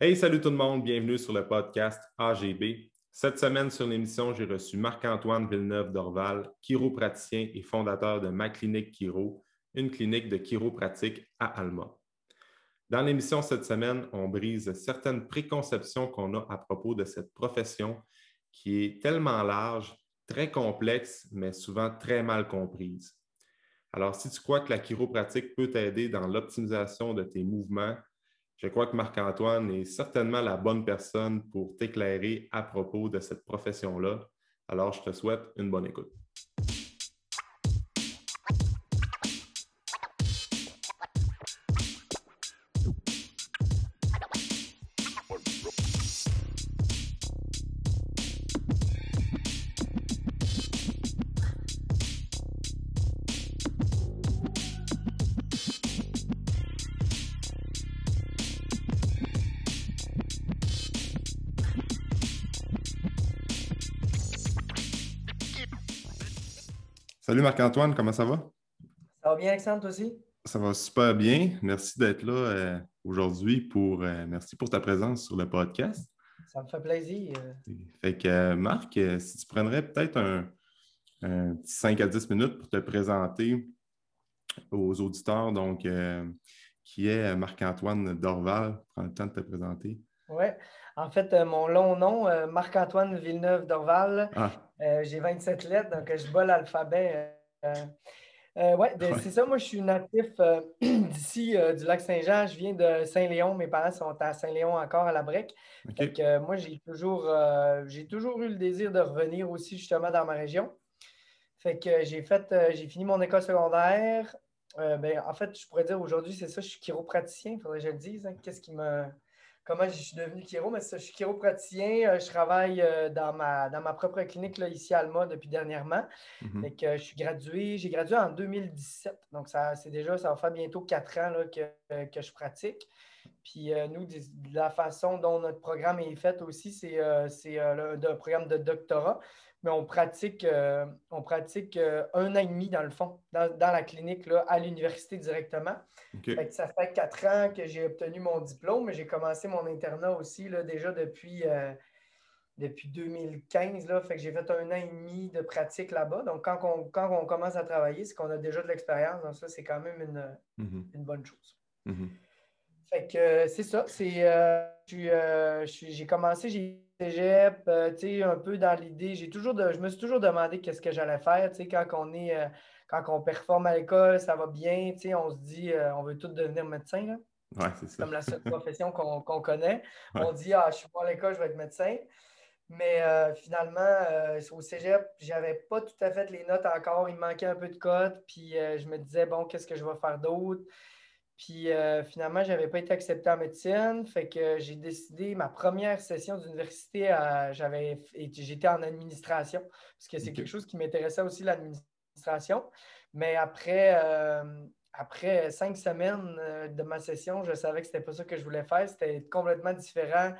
Hey, salut tout le monde, bienvenue sur le podcast AGB. Cette semaine sur l'émission, j'ai reçu Marc-Antoine Villeneuve-Dorval, chiropraticien et fondateur de Ma Clinique Chiro, une clinique de chiropratique à Alma. Dans l'émission cette semaine, on brise certaines préconceptions qu'on a à propos de cette profession qui est tellement large, très complexe, mais souvent très mal comprise. Alors, si tu crois que la chiropratique peut t'aider dans l'optimisation de tes mouvements, je crois que Marc-Antoine est certainement la bonne personne pour t'éclairer à propos de cette profession-là. Alors, je te souhaite une bonne écoute. Marc-Antoine, comment ça va? Ça va bien, Alexandre, toi aussi? Ça va super bien. Merci d'être là euh, aujourd'hui pour euh, merci pour ta présence sur le podcast. Ça me fait plaisir. Fait que euh, Marc, si tu prendrais peut-être un, petit 5 à 10 minutes pour te présenter aux auditeurs, donc qui est Marc-Antoine Dorval, prends le temps de te présenter. Oui. En fait, mon long nom, Marc-Antoine Villeneuve-Dorval. Ah. Euh, j'ai 27 lettres, donc je bats l'alphabet. Euh, euh, ouais, c'est ça. Moi, je suis natif d'ici, du lac Saint-Jean. Je viens de Saint-Léon. Mes parents sont à Saint-Léon encore à la Brec. moi, j'ai toujours, j'ai toujours eu le désir de revenir aussi justement dans ma région. Fait que j'ai fait, j'ai fini mon école secondaire. ben, en fait, je pourrais dire aujourd'hui, c'est ça, je suis chiropraticien, il faudrait que je le dise. Hein. Qu'est-ce qui me comment je suis devenu chiro, mais je suis chiropraticien. Euh, je travaille euh, dans ma, dans ma propre clinique là, ici à Alma depuis dernièrement. Mhm. je suis gradué, j'ai gradué en 2017. Donc, ça, c'est déjà, ça va faire bientôt quatre ans que, je pratique. Puis nous, la façon dont notre programme est fait aussi, c'est, c'est un programme de doctorat mais on pratique, euh, on pratique euh, un an et demi dans le fond, dans, la clinique, là, à l'université directement. ça fait quatre ans que j'ai obtenu mon diplôme, j'ai commencé mon internat aussi là, déjà depuis, euh, depuis 2015. Là, fait que j'ai fait un an et demi de pratique là-bas. Donc, quand on, quand on commence à travailler, c'est qu'on a déjà de l'expérience. Donc, ça, c'est quand même une, mm-hmm. bonne chose. Mm-hmm. Fait que c'est ça. j'ai commencé, j'ai cégep, euh, un peu dans l'idée, j'ai toujours je me suis toujours demandé qu'est-ce que j'allais faire, quand on est, euh, quand on performe à l'école, ça va bien, on se dit, euh, on veut tous devenir médecin, là. c'est Comme la seule profession qu'on connaît. On dit, ah, je suis pas à l'école, je vais être médecin. Mais finalement, au cégep, j'avais pas tout à fait les notes encore. Il me manquait un peu de cotes. Puis je me disais, bon, qu'est-ce que je vais faire d'autre? Puis euh, finalement, je n'avais pas été accepté en médecine. Fait que j'ai décidé, ma première session d'université, j'avais j'étais en administration, parce que c'est quelque chose qui m'intéressait aussi, l'administration. Mais après, euh, après cinq semaines euh, de ma session, je savais que ce n'était pas ça que je voulais faire. C'était complètement différent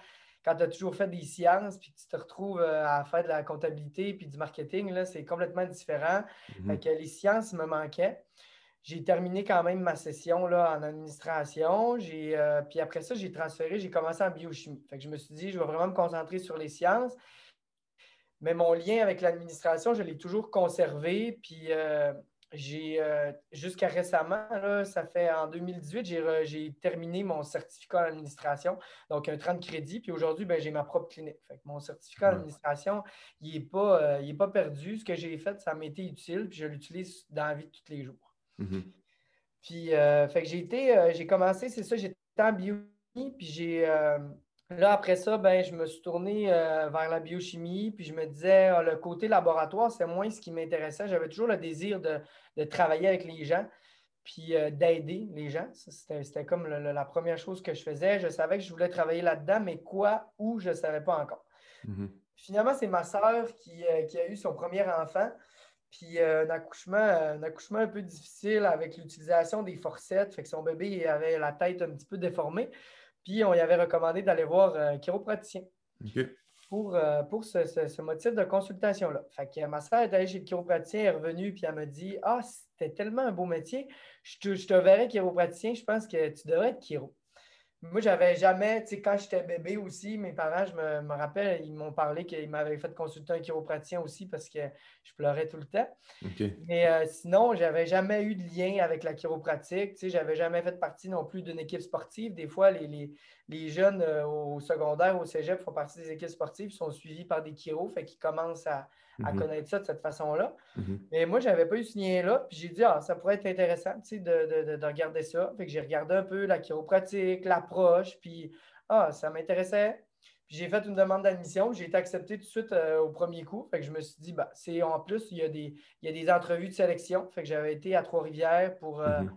quand tu as toujours fait des sciences, puis tu te retrouves à faire de la comptabilité puis du marketing, là, c'est complètement différent. Mm-hmm. que les sciences me manquaient j'ai terminé quand même ma session là, en administration. Euh, puis après ça, j'ai transféré, j'ai commencé en biochimie. Fait que je me suis dit, je vais vraiment me concentrer sur les sciences. Mais mon lien avec l'administration, je l'ai toujours conservé. Puis euh, j'ai euh, jusqu'à récemment, ça fait en 2018, j'ai terminé mon certificat en administration, donc un 30 crédits. Puis aujourd'hui, ben, j'ai ma propre clinique. Fait mon certificat en administration, il n'est pas, pas perdu. Ce que j'ai fait, ça m'a été utile, puis je l'utilise dans la vie tous les jours. Mhm. Puis, euh, fait que j'ai été, euh, j'ai commencé, c'est ça, j'étais en biochimie, puis j'ai, euh, là, après ça, ben, je me suis tourné vers la biochimie, puis je me disais, ah, le côté laboratoire, c'est moins ce qui m'intéressait. J'avais toujours le désir de, travailler avec les gens, puis d'aider les gens. C'était comme la première chose que je faisais. Je savais que je voulais travailler là-dedans, mais quoi, où, je ne savais pas encore. Mhm. Finalement, c'est ma sœur qui, qui, a eu son premier enfant. Puis euh, un, accouchement, un accouchement un peu difficile avec l'utilisation des forcettes. Fait que son bébé avait la tête un petit peu déformée. Puis on lui avait recommandé d'aller voir un chiropraticien. Pour, euh, pour ce, motif de consultation-là. Fait que ma soeur est allée chez le chiropraticien, elle est revenue, puis elle m'a dit Ah, c'était tellement un beau métier, je te, je te verrais chiropraticien, je pense que tu devrais être chiro. Moi, j'avais jamais, tu sais, quand j'étais bébé aussi, mes parents, je me, rappelle, ils m'ont parlé qu'ils m'avaient fait consulter un chiropraticien aussi parce que je pleurais tout le temps. Mais euh, sinon, j'avais jamais eu de lien avec la chiropratique. Tu sais, j'avais jamais fait partie non plus d'une équipe sportive. Des fois, les, les, jeunes euh, au secondaire, au cégep font partie des équipes sportives, sont suivis par des chiros, fait qu'ils commencent à, à mhm. connaître ça de cette façon-là. Mhm. Mais moi, je n'avais pas eu ce lien-là. Puis j'ai dit, ah, ça pourrait être intéressant de, de, de, regarder ça. Fait que j'ai regardé un peu la chiropratique, l'approche, puis ah, ça m'intéressait. Puis j'ai fait une demande d'admission. J'ai été accepté tout de suite euh, au premier coup. Fait que je me suis dit, bah, c'est en plus, il y, a des, il y a des entrevues de sélection. Fait que j'avais été à Trois-Rivières pour. Euh, mhm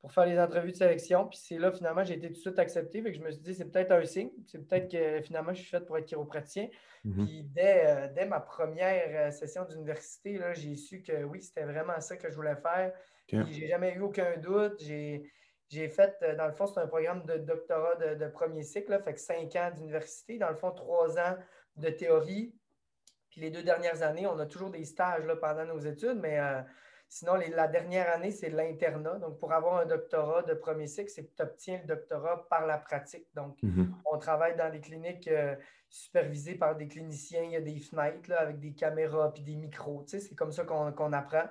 pour faire les entrevues de sélection. Puis c'est là, finalement, j'ai été tout de suite accepté. Fait que je me suis dit, c'est peut-être un signe. C'est peut-être que finalement, je suis fait pour être chiropraticien. Mhm. Puis dès, euh, dès, ma première euh, session d'université, j'ai su que oui, c'était vraiment ça que je voulais faire. Puis j'ai jamais eu aucun doute. J'ai fait, euh, dans le fond, c'est un programme de doctorat de, premier cycle, là, fait que cinq ans d'université. Dans le fond, trois ans de théorie. Puis les deux dernières années, on a toujours des stages là, pendant nos études, mais Sinon, la dernière année, c'est l'internat. Donc, pour avoir un doctorat de premier cycle, c'est que tu obtiens le doctorat par la pratique. Donc, mhm. on travaille dans des cliniques euh, supervisées par des cliniciens. Il y a des fenêtres avec des caméras puis des micros. c'est comme ça qu'on apprend.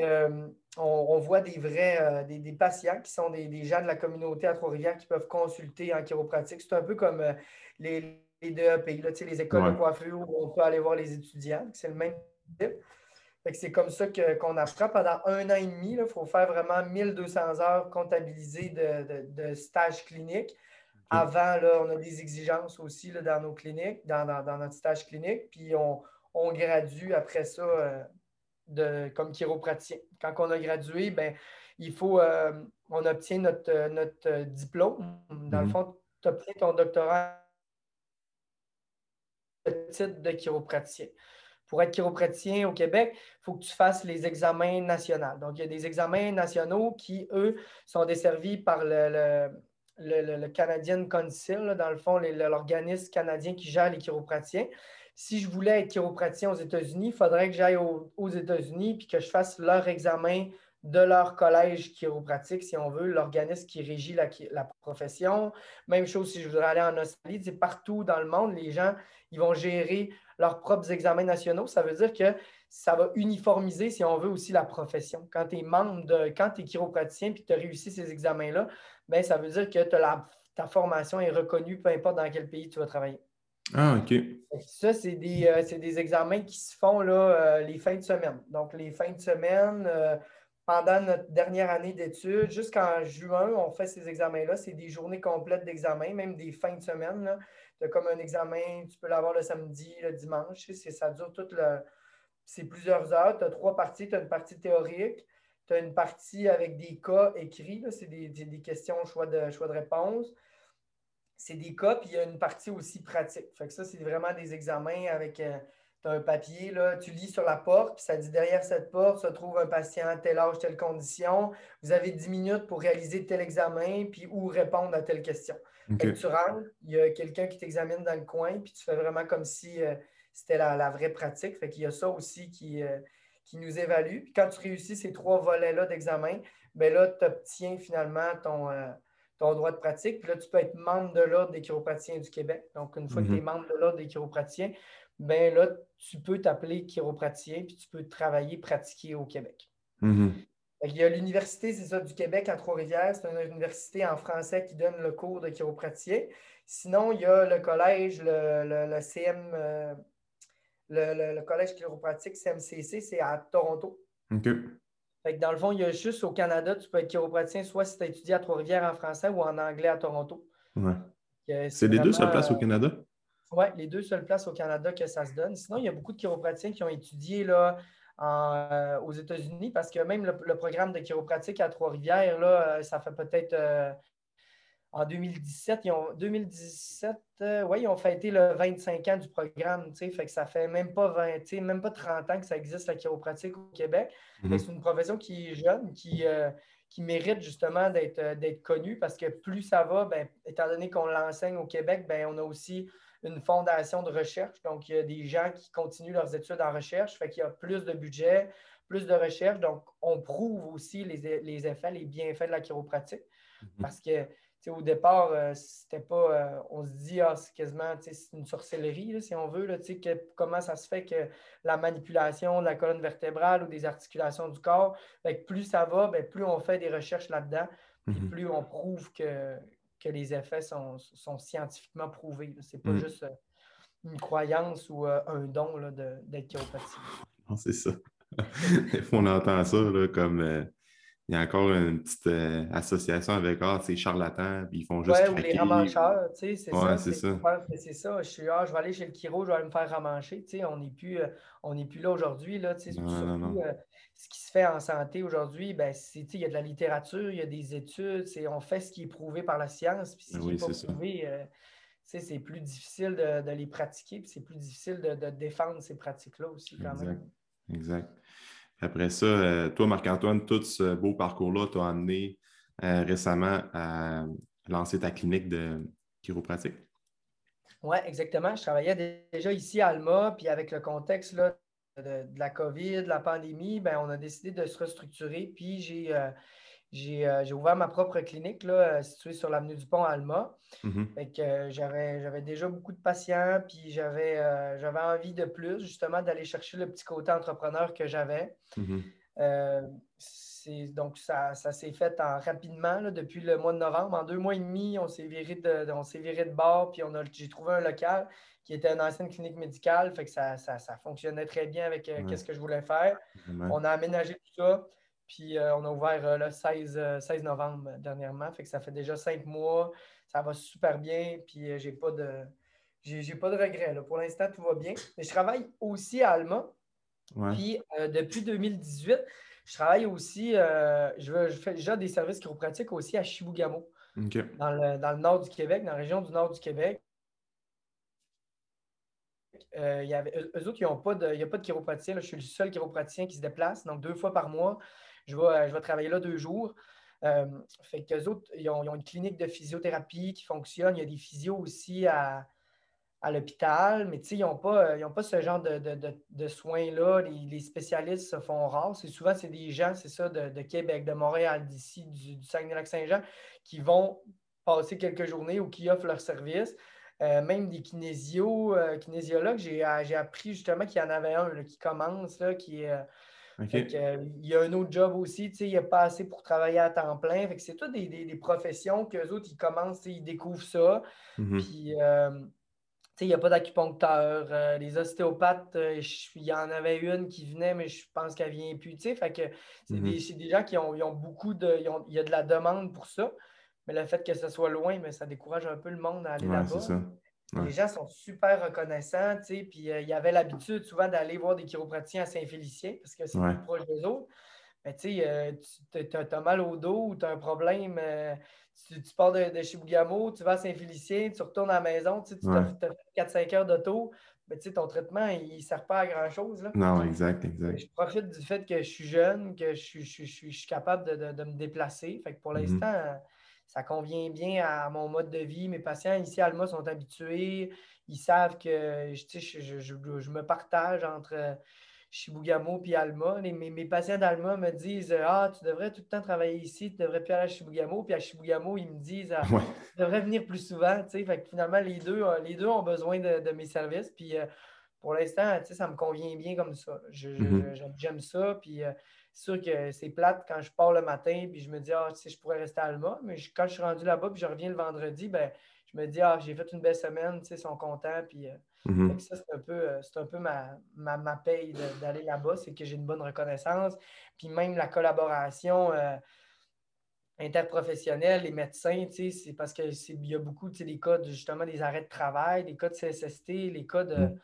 Euh, on, voit des vrais euh, des, patients qui sont des, gens de la communauté à Trois-Rivières qui peuvent consulter en chiropratique. C'est un peu comme les, les DEP, les écoles de coiffure où on peut aller voir les étudiants. C'est le même type c'est comme ça qu'on apprend. Pendant un an et demi, il faut faire vraiment 1200 heures comptabilisées de, de, stage clinique. Avant, là, on a des exigences aussi là, dans nos cliniques, dans, notre stage clinique. Puis on, on gradue après ça euh, de, comme chiropraticien. Quand on a gradué, ben, il faut, euh, on obtient notre, notre diplôme. Dans le mhm. fond, tu obtiens ton doctorat de titre de chiropraticien pour être chiropraticien au Québec, il faut que tu fasses les examens nationaux. Donc, il y a des examens nationaux qui, eux, sont desservis par le, le, Canadian Council, dans le fond, l'organisme canadien qui gère les chiropraticiens. Si je voulais être chiropraticien aux États-Unis, il faudrait que j'aille aux, États-Unis et que je fasse leur examen de leur collège chiropratique, si on veut, l'organisme qui régit la, la, profession. Même chose si je voudrais aller en Australie, c'est partout dans le monde, les gens, ils vont gérer leurs propres examens nationaux. Ça veut dire que ça va uniformiser, si on veut, aussi la profession. Quand tu es membre de, quand tu es chiropraticien et que tu as réussi ces examens-là, ben, ça veut dire que ta formation est reconnue, peu importe dans quel pays tu vas travailler. Ah, OK. Ça, c'est des, euh, des, examens qui se font là, euh, les fins de semaine. Donc, les fins de semaine, euh, pendant notre dernière année d'études, jusqu'en juin, on fait ces examens-là. C'est des journées complètes d'examen, même des fins de semaine. Tu as comme un examen, tu peux l'avoir le samedi, le dimanche. Ça dure toute le. C'est plusieurs heures. Tu as trois parties. Tu as une partie théorique. Tu as une partie avec des cas écrits. C'est des, questions, choix de, choix de réponse. C'est des cas, puis il y a une partie aussi pratique. Fait que ça, c'est vraiment des examens avec. Euh, tu as un papier, là, tu lis sur la porte, puis ça dit derrière cette porte se trouve un patient, tel âge, telle condition. Vous avez 10 minutes pour réaliser tel examen, puis où répondre à telle question. tu rentres, il y a quelqu'un qui t'examine dans le coin, puis tu fais vraiment comme si euh, c'était la, vraie pratique. Fait qu'il y a ça aussi qui, euh, qui nous évalue. Puis quand tu réussis ces trois volets-là d'examen, ben là, tu obtiens finalement ton, euh, ton droit de pratique. Puis là, tu peux être membre de l'Ordre des chiropraticiens du Québec. Donc, une fois que tu es mhm. membre de l'Ordre des chiropraticiens, ben là, tu peux t'appeler chiropraticien puis tu peux travailler, pratiquer au Québec. Mhm. Il y a l'Université, c'est ça, du Québec à Trois-Rivières. C'est une université en français qui donne le cours de chiropraticien. Sinon, il y a le collège, le, CM, euh, le, collège chiropratique CMCC, c'est à Toronto. OK. dans le fond, il y a juste au Canada, tu peux être chiropraticien soit si tu as étudié à Trois-Rivières en français ou en anglais à Toronto. Ouais. C'est les deux seules places au Canada? Oui, les deux seules places au Canada que ça se donne. Sinon, il y a beaucoup de chiropraticiens qui ont étudié là, euh, aux États-Unis parce que même le, programme de chiropratique à Trois-Rivières, là, euh, ça fait peut-être euh, en 2017, ils ont, 2017, ouais, ils ont fêté le 25 ans du programme, fait que ça fait même pas 20, même pas 30 ans que ça existe la chiropratique au Québec. Mm-hmm. C'est une profession qui est jeune, qui, qui mérite justement d'être connue parce que plus ça va, ben, étant donné qu'on l'enseigne au Québec, ben, on a aussi une fondation de recherche. Donc, il y a des gens qui continuent leurs études en recherche, fait qu'il y a plus de budget, plus de recherche. Donc, on prouve aussi les, effets, les bienfaits de la chiropratique. Mhm. Parce que, au départ, euh, c'était pas. Euh, on se dit, ah, c'est quasiment une sorcellerie, si on veut. Là, que, comment ça se fait que la manipulation de la colonne vertébrale ou des articulations du corps, plus ça va, ben, plus on fait des recherches là-dedans, mm-hmm. plus on prouve que, que les effets sont, scientifiquement prouvés. Ce n'est pas mm. juste euh, une croyance ou un don d'être chiropraticien. Non, c'est ça. on entend ça comme il y a encore une petite euh, association avec ah, ces charlatans, puis ils font juste. Ouais, ou les ramancheurs, tu sais, c'est ça. C'est ça. C'est ça. Je suis, ah, je vais aller chez le chiro, je vais aller me faire ramancher. Tu sais, on n'est plus, euh, plus là aujourd'hui, là. Tu sais, surtout, euh, ce qui se fait en santé aujourd'hui, ben, c'est, il y a de la littérature, il y a des études, on fait ce qui est prouvé par la science, puis ce qui n'est pas prouvé, c'est plus difficile de, les pratiquer, puis c'est plus difficile de, défendre ces pratiques-là aussi, quand exact. même. Exact. Après ça, euh, toi, Marc-Antoine, tout ce beau parcours-là t'a amené euh, récemment à lancer ta clinique de chiropratique? Oui, exactement. Je travaillais déjà ici à Alma, puis avec le contexte de, la COVID, de la pandémie, ben, on a décidé de se restructurer, puis j'ai euh, euh, j'ai ouvert ma propre clinique là, euh, située sur l'avenue du Pont Alma. Mm-hmm. Euh, j'avais déjà beaucoup de patients, puis j'avais envie de plus, justement, d'aller chercher le petit côté entrepreneur que j'avais. Mm-hmm. donc, ça, s'est fait rapidement depuis le mois de novembre. En deux mois et demi, on s'est viré de, viré de bord, puis j'ai trouvé un local qui était une ancienne clinique médicale. Fait que ça, fonctionnait très bien avec ce que je voulais faire. On a aménagé tout ça. Puis euh, on a ouvert euh, le 16, 16, euh, novembre dernièrement. Fait que ça fait déjà cinq mois. Ça va super bien. Puis j'ai pas de. J'ai pas de regrets. Pour l'instant, tout va bien. Mais je travaille aussi à Alma. Puis depuis 2018, je travaille aussi, je, fais déjà des services chiropratiques aussi à Chibougamau, dans, le, nord du Québec, dans la région du nord du Québec. y avait, eux autres, il n'y a pas de chiropraticien. Je suis le seul chiropraticien qui se déplace. Donc, deux fois par mois, je vais, je vais travailler là deux jours. Euh, fait qu'eux autres, ils ont, une clinique de physiothérapie qui fonctionne. Il y a des physios aussi à, l'hôpital, mais ils n'ont pas, pas ce genre de, soins-là. Les, spécialistes se font rares. C'est souvent, c'est des gens, c'est ça, de, Québec, de Montréal, d'ici, du, Saguenay-Lac-Saint-Jean, qui vont passer quelques journées ou qui offrent leur service. Euh, même des kinésio, euh, kinésiologues, j'ai appris justement qu'il y en avait un qui commence, là, qui est euh, il y a un autre job aussi, il n'y a pas assez pour travailler à temps plein. c'est toutes des, des, professions qu'eux autres, ils commencent, ils découvrent ça. Mm-hmm. Puis, euh, il n'y a pas d'acupuncteur. Euh, les ostéopathes, il y en avait une qui venait, mais je pense qu'elle vient plus. Fait que c'est des, mm-hmm. des, gens qui ont, beaucoup de. il y a de la demande pour ça. Mais le fait que ce soit loin, mais ça décourage un peu le monde à aller là-bas. Les gens sont super reconnaissants, tu sais, puis euh, il y avait l'habitude souvent d'aller voir des chiropraticiens à Saint-Félicien parce que c'est plus proche des autres. Mais tu sais, euh, tu as, mal au dos ou tu as un problème, euh, tu, pars de, de, chez Bougamo, tu vas à Saint-Félicien, tu retournes à la maison, tu as, fait 4-5 heures d'auto, mais tu sais, ton traitement, il ne sert pas à grand-chose. Non, exact, exact. Je profite du fait que je suis jeune, que je, suis capable de, me déplacer. Fait que pour mm-hmm. l'instant, ça convient bien à mon mode de vie. Mes patients ici à Alma sont habitués. Ils savent que je, me partage entre Chibougamau et Alma. mes, patients d'Alma me disent Ah, tu devrais tout le temps travailler ici, tu devrais plus aller à Chibougamau. Puis à Chibougamau, ils me disent ah, Tu devrais venir plus souvent. Fait finalement, les deux, euh, les deux ont besoin de, mes services. Puis euh, pour l'instant, ça me convient bien comme ça. Mm-hmm. J'aime ça. Puis euh, sûr que c'est plate quand je pars le matin puis je me dis, ah, tu sais, je pourrais rester à Alma. Mais quand je suis rendu là-bas puis je reviens le vendredi, ben, je me dis, ah, j'ai fait une belle semaine, tu sais, ils sont contents. Puis euh, mm-hmm. ça, c'est un peu, euh, c'est un peu ma, ma, paye d'aller là-bas, c'est que j'ai une bonne reconnaissance. Puis même la collaboration. Euh, interprofessionnelle, les médecins, c'est parce qu'il y a beaucoup des cas de, justement des arrêts de travail, des cas de CSST, les cas de, mm.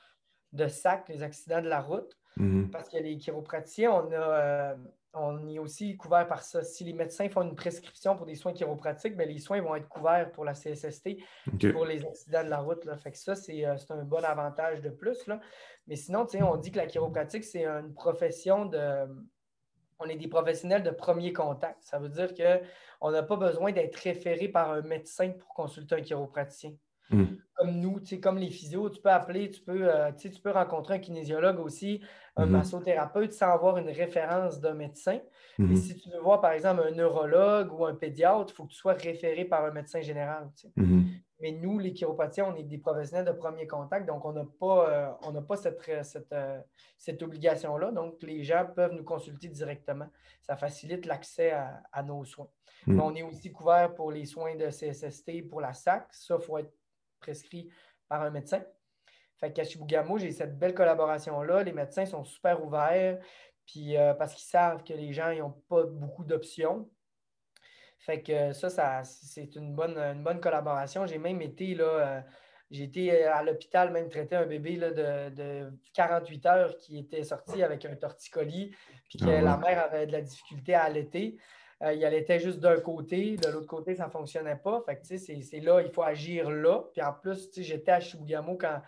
De SAC, les accidents de la route. Mhm. Parce que les chiropraticiens, on, a, euh, on est aussi couvert par ça. Si les médecins font une prescription pour des soins chiropratiques, bien, les soins vont être couverts pour la CSST pour les accidents de la route. Là. Fait que ça, euh, c'est un bon avantage de plus. Là. Mais sinon, on dit que la chiropratique, c'est une profession de. On est des professionnels de premier contact. Ça veut dire qu'on n'a pas besoin d'être référé par un médecin pour consulter un chiropraticien. Mhm. Comme nous, comme les physios, tu peux appeler, tu peux, euh, tu peux rencontrer un kinésiologue aussi, un mm-hmm. massothérapeute sans avoir une référence d'un médecin. Et mm-hmm. si tu veux voir, par exemple, un neurologue ou un pédiatre, il faut que tu sois référé par un médecin général. Mm-hmm. Mais nous, les chiropraticiens, on est des professionnels de premier contact, donc on n'a pas, euh, pas cette, euh, cette, obligation-là. Donc, les gens peuvent nous consulter directement. Ça facilite l'accès à, nos soins. Mm. on est aussi couvert pour les soins de CSST, pour la SAC. Ça, il faut être prescrit par un médecin. Fait qu'à Chibougamau, j'ai cette belle collaboration-là. Les médecins sont super ouverts, puis euh, parce qu'ils savent que les gens n'ont pas beaucoup d'options. Fait que ça, ça c'est une bonne, une bonne collaboration. J'ai même été là, euh, j'ai été à l'hôpital même traiter un bébé là, de, 48 heures qui était sorti avec un torticolis, puis que ah la mère avait de la difficulté à allaiter. Euh, il allaitait juste d'un côté, de l'autre côté, ça ne fonctionnait pas. Fait que c'est là, il faut agir là. Puis en plus, j'étais à Chibougamau quand,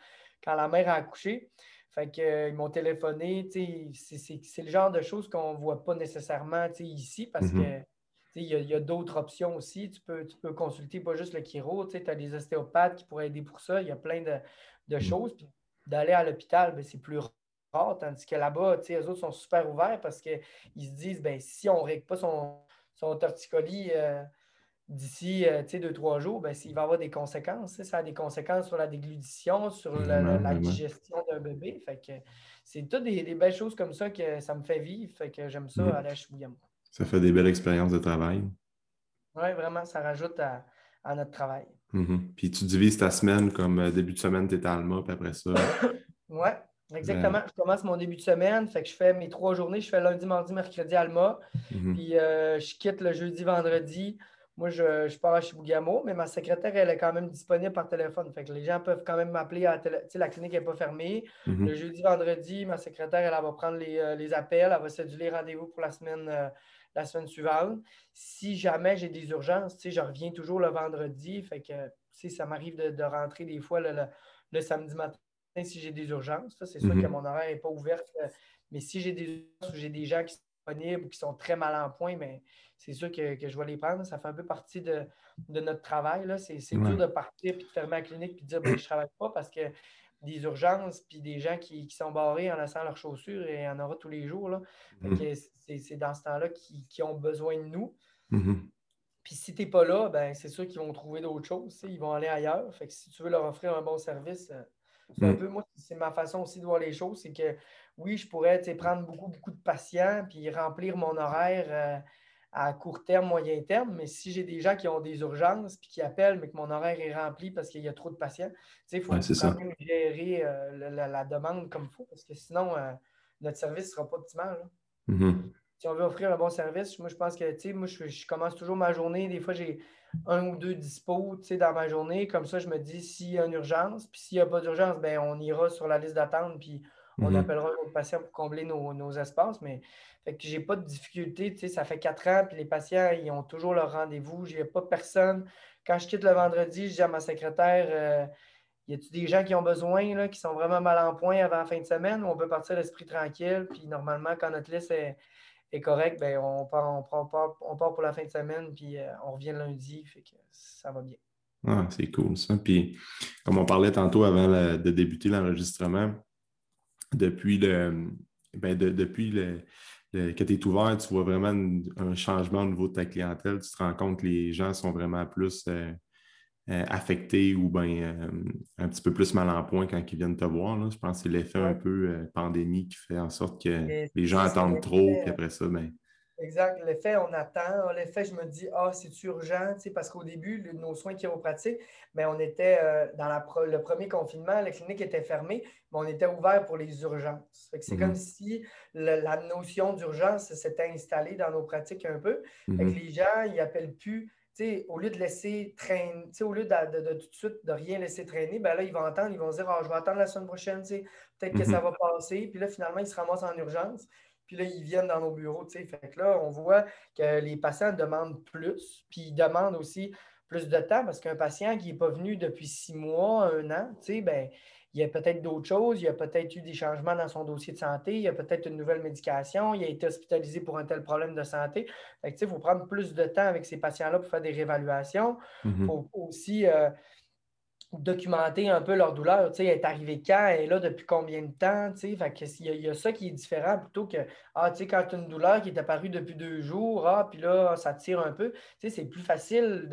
quand la mère a accouché. Fait qu'ils euh, m'ont téléphoné. C'est le genre de choses qu'on ne voit pas nécessairement ici parce mm-hmm. que il y a, d'autres options aussi. Tu peux, tu peux consulter pas juste le chiro, tu as des ostéopathes qui pourraient aider pour ça. Il y a plein de, de mm. choses. d'aller à l'hôpital, ben, c'est plus rare. Tandis que là-bas, eux autres sont super ouverts parce qu'ils se disent ben, si on ne règle pas son, son torticolis euh, d'ici euh, deux, trois jours, ben, il va avoir des conséquences. Ça a des conséquences sur la déglutition, sur la, digestion d'un bébé. Fait que c'est toutes des, belles choses comme ça que ça me fait vivre. Fait que j'aime ça mm. à la ça fait des belles expériences de travail. Oui, vraiment, ça rajoute à, notre travail. Mm-hmm. Puis tu divises ta semaine comme euh, début de semaine, tu es à Alma, puis après ça. oui, exactement. Je commence mon début de semaine, fait que je fais mes trois journées. Je fais lundi, mardi, mercredi Alma. Mm-hmm. Puis euh, je quitte le jeudi, vendredi. Moi, je, je pars à Chibougamau, mais ma secrétaire, elle est quand même disponible par téléphone. Fait que les gens peuvent quand même m'appeler. Télé... La clinique n'est pas fermée. Mm-hmm. Le jeudi, vendredi, ma secrétaire, elle, va prendre les, euh, les appels. Elle va céduler rendez-vous pour la semaine la semaine suivante. Si jamais j'ai des urgences, je reviens toujours le vendredi. Fait que ça m'arrive de, rentrer des fois le, samedi matin si j'ai des urgences. C'est sûr que mhm. mon horaire n'est pas ouvert. Mais si j'ai des urgences ou j'ai des gens qui sont disponibles, qui sont très mal en point, mais c'est sûr que, je vais les prendre. Ça fait un peu partie de, notre travail. C'est dur de partir et de fermer la clinique et de dire ben, je ne travaille pas parce que des urgences, puis des gens qui, sont barrés en laissant leurs chaussures, et en aura tous les jours. Là. Mm-hmm. C'est dans ce temps-là qui, ont besoin de nous. Mm-hmm. Puis si tu n'es pas là, ben, c'est sûr qu'ils vont trouver d'autres choses. Ils vont aller ailleurs. Fait que si tu veux leur offrir un bon service, euh, c'est un mm. peu, moi, c'est ma façon aussi de voir les choses. C'est que oui, je pourrais prendre beaucoup, beaucoup de patients puis remplir mon horaire. Euh, à court terme, moyen terme, mais si j'ai des gens qui ont des urgences puis qui appellent, mais que mon horaire est rempli parce qu'il y a trop de patients, il faut quand même gérer euh, la, demande comme il faut parce que sinon, euh, notre service ne sera pas optimal. Mm-hmm. Si on veut offrir un bon service, moi, je pense que, moi, je, commence toujours ma journée. Des fois, j'ai un ou deux dispos dans ma journée. Comme ça, je me dis s'il y a une urgence, puis s'il n'y a pas d'urgence, ben, on ira sur la liste d'attente, puis on mm-hmm. appellera un autre patient pour combler nos, nos espaces. Mais fait que j'ai pas de difficulté. Ça fait quatre ans, puis les patients, ils ont toujours leur rendez-vous. J'ai pas personne. Quand je quitte le vendredi, je dis à ma secrétaire euh, y a-t-il des gens qui ont besoin, là, qui sont vraiment mal en point avant la fin de semaine, ou on peut partir l'esprit tranquille? Puis normalement, quand notre liste est, correcte, ben, on, part, on, on, part, pour la fin de semaine, puis euh, on revient lundi. Fait que ça va bien. Ah, c'est cool ça. Puis, comme on parlait tantôt avant de débuter l'enregistrement, depuis le, ben depuis le, quand tu es ouvert, tu vois vraiment un changement au niveau de ta clientèle. Tu te rends compte que les gens sont vraiment plus euh, euh, affectés ou bien euh, un petit peu plus mal en point quand ils viennent te voir. Je pense que c'est l'effet un peu pandémie qui fait en sorte que les gens attendent trop, puis après ça, ben, Exact. L'effet, on attend. L'effet, je me dis, ah, c'est urgent, parce qu'au début, nos soins chiropratiques, mais ben, on était euh, dans le premier confinement, la clinique était fermée, mais on était ouvert pour les urgences. C'est comme mhm. si la notion d'urgence s'était installée dans nos pratiques un peu. Mhm. les gens, ils appellent plus. Au lieu de laisser traîner, au lieu de, tout de suite de rien laisser traîner, ben là, ils vont attendre, ils vont se dire ah, je vais attendre la semaine prochaine, peut-être que ça mhm. va passer. Puis là, finalement, ils se ramassent en urgence. Puis là, ils viennent dans nos bureaux. Fait que là, on voit que les patients demandent plus, puis ils demandent aussi plus de temps parce qu'un patient qui n'est pas venu depuis six mois, un an, ben, il y a peut-être d'autres choses, il y a peut-être eu des changements dans son dossier de santé, il y a peut-être une nouvelle médication, il a été hospitalisé pour un tel problème de santé. il faut prendre plus de temps avec ces patients-là pour faire des réévaluations. Il mm-hmm. faut aussi. Euh, documenter un peu leur douleur. Tu sais, elle est arrivée quand, elle est là depuis combien de temps, tu sais? Fait que il, y a, ça qui est différent plutôt que, ah, tu sais, quand tu as une douleur qui est apparue depuis deux jours, ah, puis là, ça tire un peu. Tu sais, c'est plus facile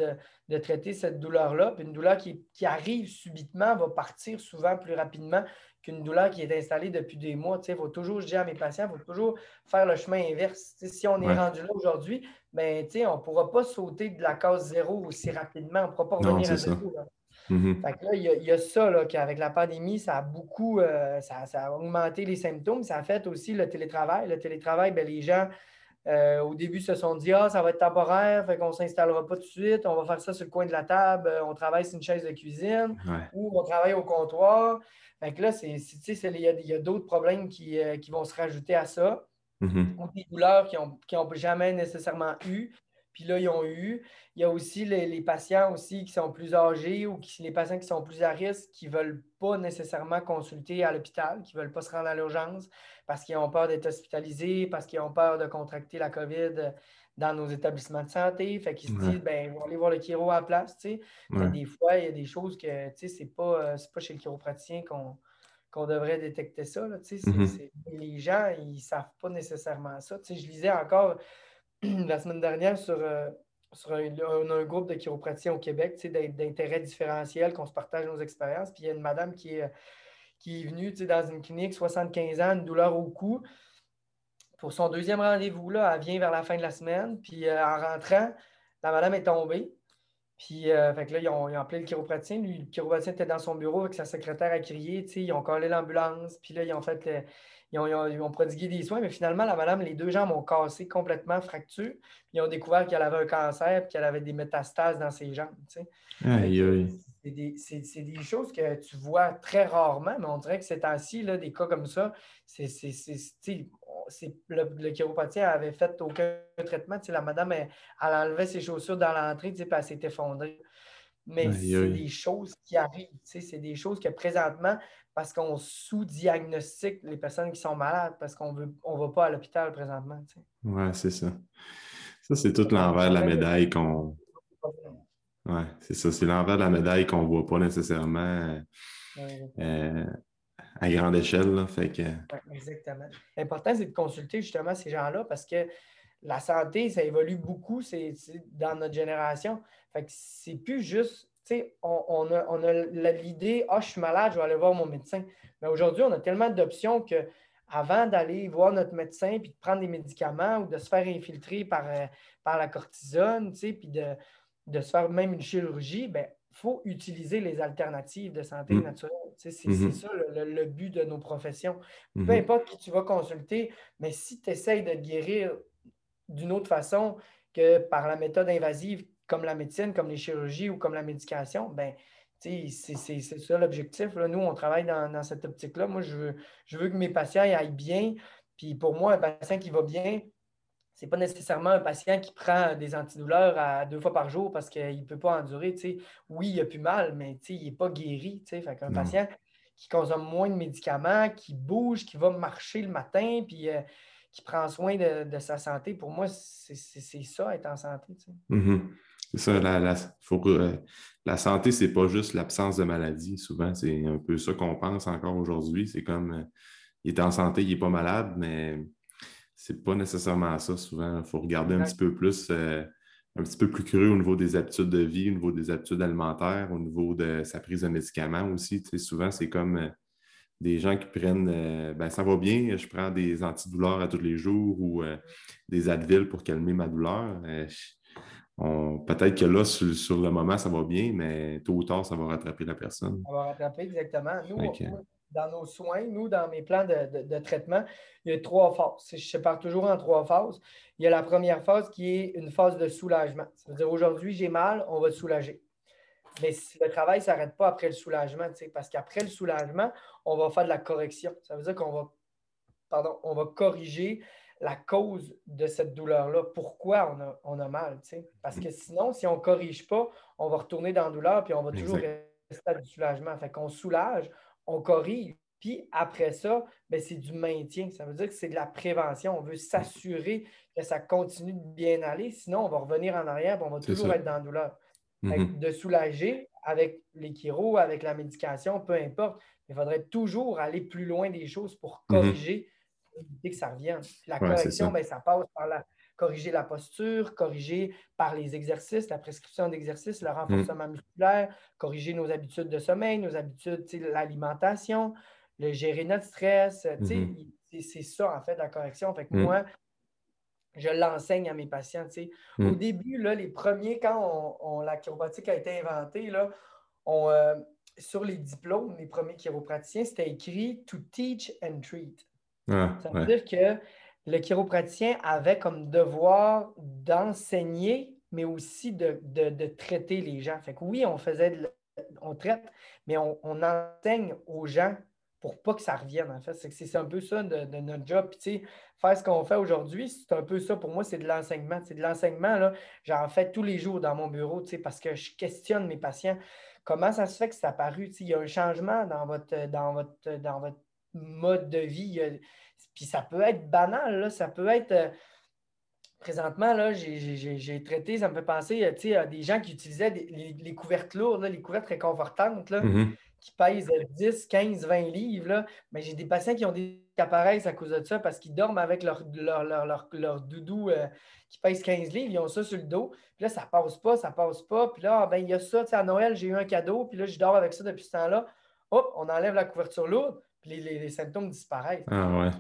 de, traiter cette douleur-là. Puis une douleur qui, arrive subitement va partir souvent plus rapidement qu'une douleur qui est installée depuis des mois. Tu sais, il faut toujours, je dis à mes patients, il faut toujours faire le chemin inverse. Tu sais, si on est rendu là aujourd'hui, ben, tu sais, on ne pourra pas sauter de la case zéro aussi rapidement. On ne pourra pas revenir à zéro. Mm-hmm. là, il y, a, ça, là, qu'avec la pandémie, ça a beaucoup, euh, ça, a augmenté les symptômes. Ça a fait aussi le télétravail. Le télétravail, ben, les gens, euh, au début, se sont dit, ah, ça va être temporaire, fait qu'on ne s'installera pas tout de suite, on va faire ça sur le coin de la table, euh, on travaille sur une chaise de cuisine ou on travaille au comptoir. Fait là, il y a, d'autres problèmes qui, vont se rajouter à ça. Mm-hmm. Ou des douleurs qui n'ont jamais nécessairement eu. Puis là, ils ont eu. Il y a aussi les, patients aussi qui sont plus âgés ou qui, les patients qui sont plus à risque, qui ne veulent pas nécessairement consulter à l'hôpital, qui ne veulent pas se rendre à l'urgence parce qu'ils ont peur d'être hospitalisés, parce qu'ils ont peur de contracter la COVID dans nos établissements de santé. Fait qu'ils se disent, ben, on va aller voir le chiro à la place. Des fois, il y a des choses que ce n'est pas, euh, pas chez le chiropraticien qu'on devrait détecter ça. Mm-hmm. les gens, ils ne savent pas nécessairement ça. je lisais encore la semaine dernière sur, euh, sur un, groupe de chiropraticiens au Québec d'intérêt différentiel, qu'on se partage nos expériences. Puis il y a une madame qui est, qui est venue dans une clinique, 75 ans, une douleur au cou. Pour son deuxième rendez-vous, elle vient vers la fin de la semaine. Puis euh, en rentrant, la madame est tombée. Puis, euh, fait que là, ils ont, appelé le chiropraticien. Le chiropraticien était dans son bureau avec sa secrétaire à crier. Ils ont collé l'ambulance. Puis là, ils ont fait le, ils ont, prodigué des soins, mais finalement, la madame, les deux jambes ont cassé complètement, fracture. Ils ont découvert qu'elle avait un cancer et qu'elle avait des métastases dans ses jambes. C'est des, choses que tu vois très rarement, mais on dirait que ces temps-ci, des cas comme ça, c'est le, le chiropratien avait fait aucun traitement. La madame, elle, enlevait ses chaussures dans l'entrée, puis elle s'est effondrée. Mais c'est des choses qui arrivent. C'est des choses que présentement, parce qu'on sous-diagnostique les personnes qui sont malades, parce qu'on ne on va pas à l'hôpital présentement. Oui, c'est ça. Ça, c'est tout l'envers de la médaille qu'on. Oui, c'est ça. C'est l'envers de la médaille qu'on ne voit pas nécessairement euh, à grande échelle. fait que... exactement. L'important, c'est de consulter justement ces gens-là parce que la santé, ça évolue beaucoup c'est, dans notre génération. Fait que c'est plus juste, on, a, l'idée, ah, je suis malade, je vais aller voir mon médecin. Mais aujourd'hui, on a tellement d'options que avant d'aller voir notre médecin puis de prendre des médicaments ou de se faire infiltrer par, euh, par la cortisone, puis de, se faire même une chirurgie, il ben, faut utiliser les alternatives de santé mm. naturelle. C'est mm-hmm. ça le, but de nos professions. Peu mm-hmm. importe qui tu vas consulter, mais si tu essayes de guérir d'une autre façon que par la méthode invasive, comme la médecine, comme les chirurgies ou comme la médication, ben, c'est ça l'objectif. Nous, on travaille dans, cette optique-là. Moi, je veux, je veux que mes patients aillent bien. Puis pour moi, un patient qui va bien, ce n'est pas nécessairement un patient qui prend des antidouleurs à deux fois par jour parce qu'il ne peut pas endurer. Oui, il a plus mal, mais il n'est pas guéri. Fait un patient qui consomme moins de médicaments, qui bouge, qui va marcher le matin, puis euh, qui prend soin de, sa santé, pour moi, c'est ça, être en santé. Mm-hmm. C'est ça, la, faut, euh, la santé, c'est pas juste l'absence de maladie. Souvent, c'est un peu ça qu'on pense encore aujourd'hui. C'est comme euh, il est en santé, il n'est pas malade, mais c'est pas nécessairement ça. Souvent, il faut regarder un petit peu plus, euh, un petit peu plus cru au niveau des habitudes de vie, au niveau des habitudes alimentaires, au niveau de sa prise de médicaments aussi. souvent, c'est comme des gens qui prennent, euh, ben, ça va bien, je prends des antidouleurs à tous les jours ou euh, des Advil pour calmer ma douleur. Euh, peut-être que là, sur, le moment, ça va bien, mais tôt ou tard, ça va rattraper la personne. Ça va rattraper, exactement. Nous, dans nos soins, nous, dans mes plans de, traitement, il y a trois phases. Je sépare toujours en trois phases. Il y a la première phase qui est une phase de soulagement. Ça veut dire aujourd'hui, j'ai mal, on va te soulager. Mais le travail ne s'arrête pas après le soulagement, parce qu'après le soulagement, on va faire de la correction. Ça veut dire qu'on va, pardon, on va corriger la cause de cette douleur-là. Pourquoi on a, on a mal? Parce que sinon, si on ne corrige pas, on va retourner dans la douleur puis on va toujours rester à du soulagement. Fait qu'on soulage, on corrige. Puis après ça, ben, c'est du maintien. Ça veut dire que c'est de la prévention. On veut s'assurer que ça continue de bien aller. Sinon, on va revenir en arrière et on va toujours être dans la douleur. Mm-hmm. De soulager avec les chiro, avec la médication, peu importe. Il faudrait toujours aller plus loin des choses pour mm-hmm. corriger, éviter que ça revienne. la correction, ça. Ben, ça passe par la, corriger la posture, corriger par les exercices, la prescription d'exercices, le renforcement mm. musculaire, corriger nos habitudes de sommeil, nos habitudes, l'alimentation, le gérer notre stress. Mm-hmm. C'est ça, en fait, la correction. Fait que mm. moi, je l'enseigne à mes patients. Au début, là, les premiers, quand on, la chiropratique a été inventée, là, on, euh, sur les diplômes, les premiers chiropraticiens, c'était écrit To teach and treat. Ah, ça veut dire que le chiropraticien avait comme devoir d'enseigner, mais aussi de, traiter les gens. Fait que oui, on faisait on traite, mais on, enseigne aux gens pour pas que ça revienne, en fait. C'est un peu ça de, notre job. Puis, faire ce qu'on fait aujourd'hui, c'est un peu ça pour moi, c'est de l'enseignement. C'est de l'enseignement, j'en fais tous les jours dans mon bureau, parce que je questionne mes patients. Comment ça se fait que c'est apparu? Il y a un changement dans votre, dans votre, dans votre mode de vie. Puis ça peut être banal, ça peut être. Euh, présentement, là, j'ai traité, ça me fait penser à des gens qui utilisaient les, couvertes lourdes, les couvertes réconfortantes, là, mm-hmm. qui pèsent 10, 15, 20 livres. Mais j'ai des patients qui ont des appareils à cause de ça parce qu'ils dorment avec leur, leur, doudou euh, qui pèse 15 livres, ils ont ça sur le dos. Puis là, ça passe pas, ça passe pas. Puis là, ben, il y a ça, à Noël, j'ai eu un cadeau, puis là, je dors avec ça depuis ce temps-là. Hop, on enlève la couverture lourde, puis les, les symptômes disparaissent. Ah ouais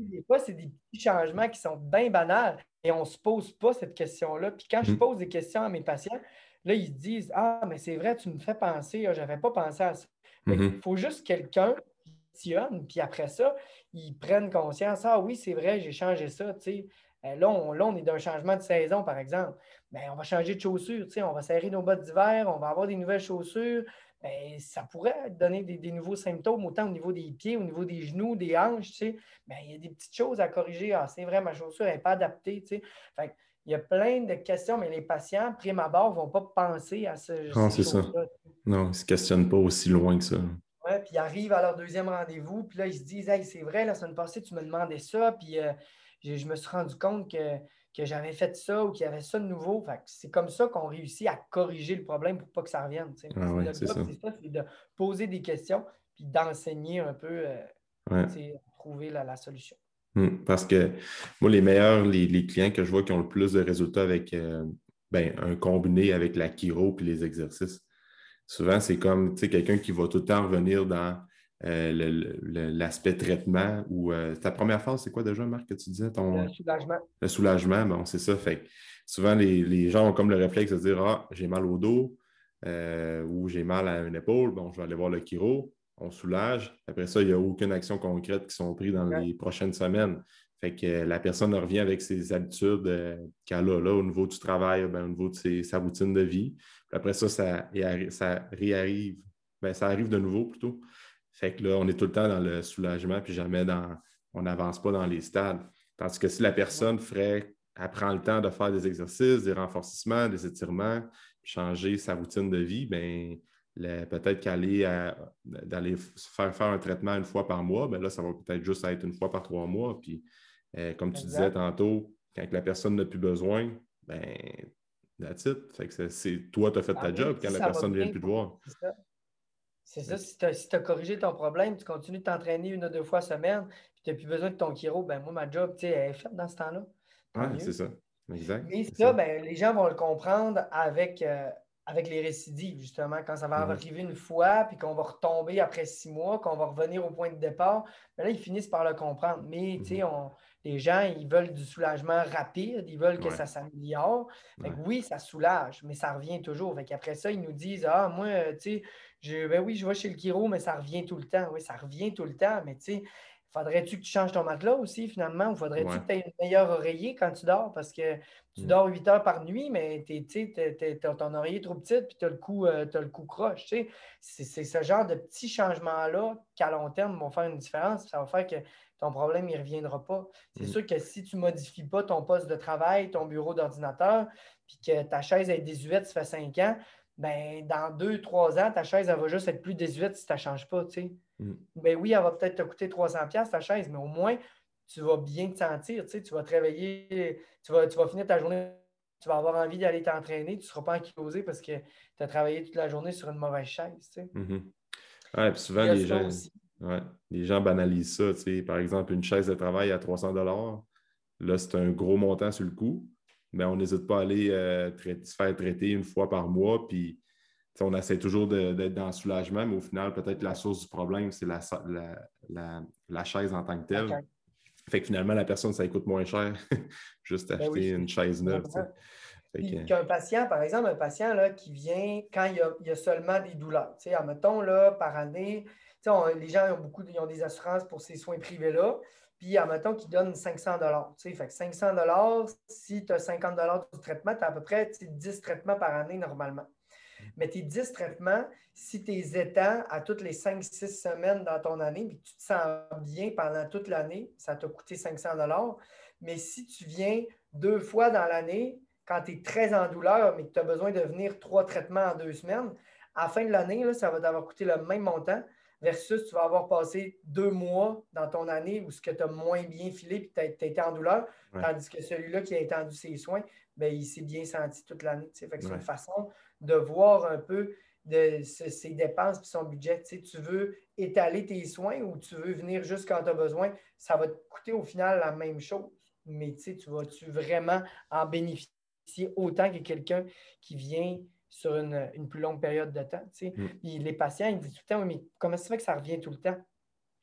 des fois, c'est des petits changements qui sont bien banals et on ne se pose pas cette question-là. Puis quand je mm. pose des questions à mes patients, là, ils disent Ah, mais c'est vrai, tu me fais penser, ah, je n'avais pas pensé à ça. Il mm-hmm. faut juste quelqu'un qui questionne, puis après ça, ils prennent conscience Ah oui, c'est vrai, j'ai changé ça. Euh, là on, là, on est d'un changement de saison, par exemple. Bien, on va changer de chaussures, on va serrer nos bottes d'hiver, on va avoir des nouvelles chaussures, ben, ça pourrait donner des, nouveaux symptômes, autant au niveau des pieds, au niveau des genoux, des hanches. Tu ben, il y a des petites choses à corriger. Ah, c'est vrai, ma chaussure n'est pas adaptée. Tu il y a plein de questions, mais les patients, prime abord, ne vont pas penser à ce Non, c'est ça. Non, ils ne se questionnent pas aussi loin que ça. Oui, puis ils arrivent à leur deuxième rendez-vous, puis là, ils se disent Hey, c'est vrai, la semaine passée, tu me demandais ça, puis euh, je me suis rendu compte que que j'avais fait ça ou qu'il y avait ça de nouveau. c'est comme ça qu'on réussit à corriger le problème pour pas que ça revienne. Ah c'est ça. c'est de poser des questions puis d'enseigner un peu, euh, trouver la, solution. Hum, parce que moi, les meilleurs, les, clients que je vois qui ont le plus de résultats avec euh, ben, un combiné avec la chiro puis les exercices, souvent, c'est comme quelqu'un qui va tout le temps revenir dans euh, l'aspect traitement ou euh, ta première phase, c'est quoi déjà, Marc, que tu disais? Ton... Le soulagement. Le soulagement, bon, c'est ça. Fait souvent, les, gens ont comme le réflexe de dire Ah, j'ai mal au dos euh, ou j'ai mal à une épaule, bon, je vais aller voir le chiro, on soulage. Après ça, il n'y a aucune action concrète qui sont prises dans les prochaines semaines. Fait que la personne revient avec ses habitudes qu'elle a là au niveau du travail, ben, au niveau de sa routine de vie. après ça, ça, ça réarrive. Ben, ça arrive de nouveau plutôt. Fait que là, on est tout le temps dans le soulagement, puis jamais dans. On n'avance pas dans les stades. Tandis que si la personne ferait, elle prend le temps de faire des exercices, des renforcements, des étirements, puis changer sa routine de vie, bien, peut-être qu'aller d'aller faire faire un traitement une fois par mois, bien là, ça va peut-être juste être une fois par trois mois. Puis, euh, comme tu disais tantôt, quand la personne n'a plus besoin, ben that's it. Fait que c'est toi, tu as fait ta job quand la personne ne vient plus te voir. C'est ça, si tu as, corrigé ton problème, tu continues de t'entraîner une ou deux fois semaine, puis tu n'as plus besoin de ton chiro, ben moi, ma job, tu sais, elle est faite dans ce temps-là. Oui, c'est ça. Exact. Mais ça, Ben, les gens vont le comprendre avec, euh, avec les récidives, justement, quand ça va mm-hmm. arriver une fois, puis qu'on va retomber après six mois, qu'on va revenir au point de départ, ben là, ils finissent par le comprendre. Mais, tu sais, mm-hmm. on les gens, ils veulent du soulagement rapide, ils veulent que ça s'améliore. Oui, ça soulage, mais ça revient toujours. Fait Après ça, ils nous disent Ah, moi, euh, tu sais, ben oui, je vais chez le chiro, mais ça revient tout le temps. Oui, ça revient tout le temps, mais tu sais, faudrait-tu que tu changes ton matelas aussi, finalement, ou faudrait-tu que tu aies une meilleure oreiller quand tu dors? Parce que tu mm. dors 8 heures par nuit, mais ton oreiller est trop petite, puis tu as, le cou, euh, le cou croche. C'est ce genre de petits changements-là qu'à long terme vont faire une différence. Ça va faire que ton problème, il ne reviendra pas. C'est mm. sûr que si tu ne modifies pas ton poste de travail, ton bureau d'ordinateur, puis que ta chaise est désuète, ça fait cinq ans, ben, dans deux, trois ans, ta chaise, elle va juste être plus désuète si tu ne changes pas. Mm. Ben oui, elle va peut-être te coûter 300$ ta chaise, mais au moins, tu vas bien te sentir. Tu vas te réveiller, tu vas, tu vas finir ta journée tu vas avoir envie d'aller t'entraîner, tu ne seras pas ankylosé parce que tu as travaillé toute la journée sur une mauvaise chaise. Tu mm-hmm. souvent, les gens, les gens banalisent ça. Par exemple, une chaise de travail à 300 là, c'est un gros montant sur le coup, mais on n'hésite pas à aller euh, se faire traiter une fois par mois. Puis, on essaie toujours d'être dans le soulagement, mais au final, peut-être la source du problème, c'est la, la, chaise en tant que telle. Fait que finalement, la personne, ça coûte moins cher juste ben acheter une chaise neuve. Qu'un patient, par exemple, un patient là, qui vient quand il y a, seulement des douleurs. Tu sais, admettons, là, par année, les gens ont beaucoup ont des assurances pour ces soins privés-là. Puis, admettons qu'ils donnent 500 tu Fait que 500 si tu as 50 du traitement, tu as à peu près 10 traitements par année normalement. Mais tes 10 traitements, si tu les étends à toutes les 5-6 semaines dans ton année, puis que tu te sens bien pendant toute l'année, ça t'a coûté 500 Mais si tu viens deux fois dans l'année, quand tu es très en douleur, mais que tu as besoin de venir trois traitements en deux semaines, à la fin de l'année, ça va t'avoir coûté le même montant versus tu vas avoir passé deux mois dans ton année où ce que tu as moins bien filé et tu as, été en douleur, tandis que celui-là qui a étendu ses soins, ben, il s'est bien senti toute l'année. C'est une façon de voir un peu de ses dépenses et son budget. Tu, tu veux étaler tes soins ou tu veux venir juste quand tu as besoin, ça va te coûter au final la même chose. Mais tu vas-tu vraiment en bénéficier autant que quelqu'un qui vient sur une, plus longue période de temps. Mm. les patients, ils disent tout le temps, mais comment ça fait que ça revient tout le temps?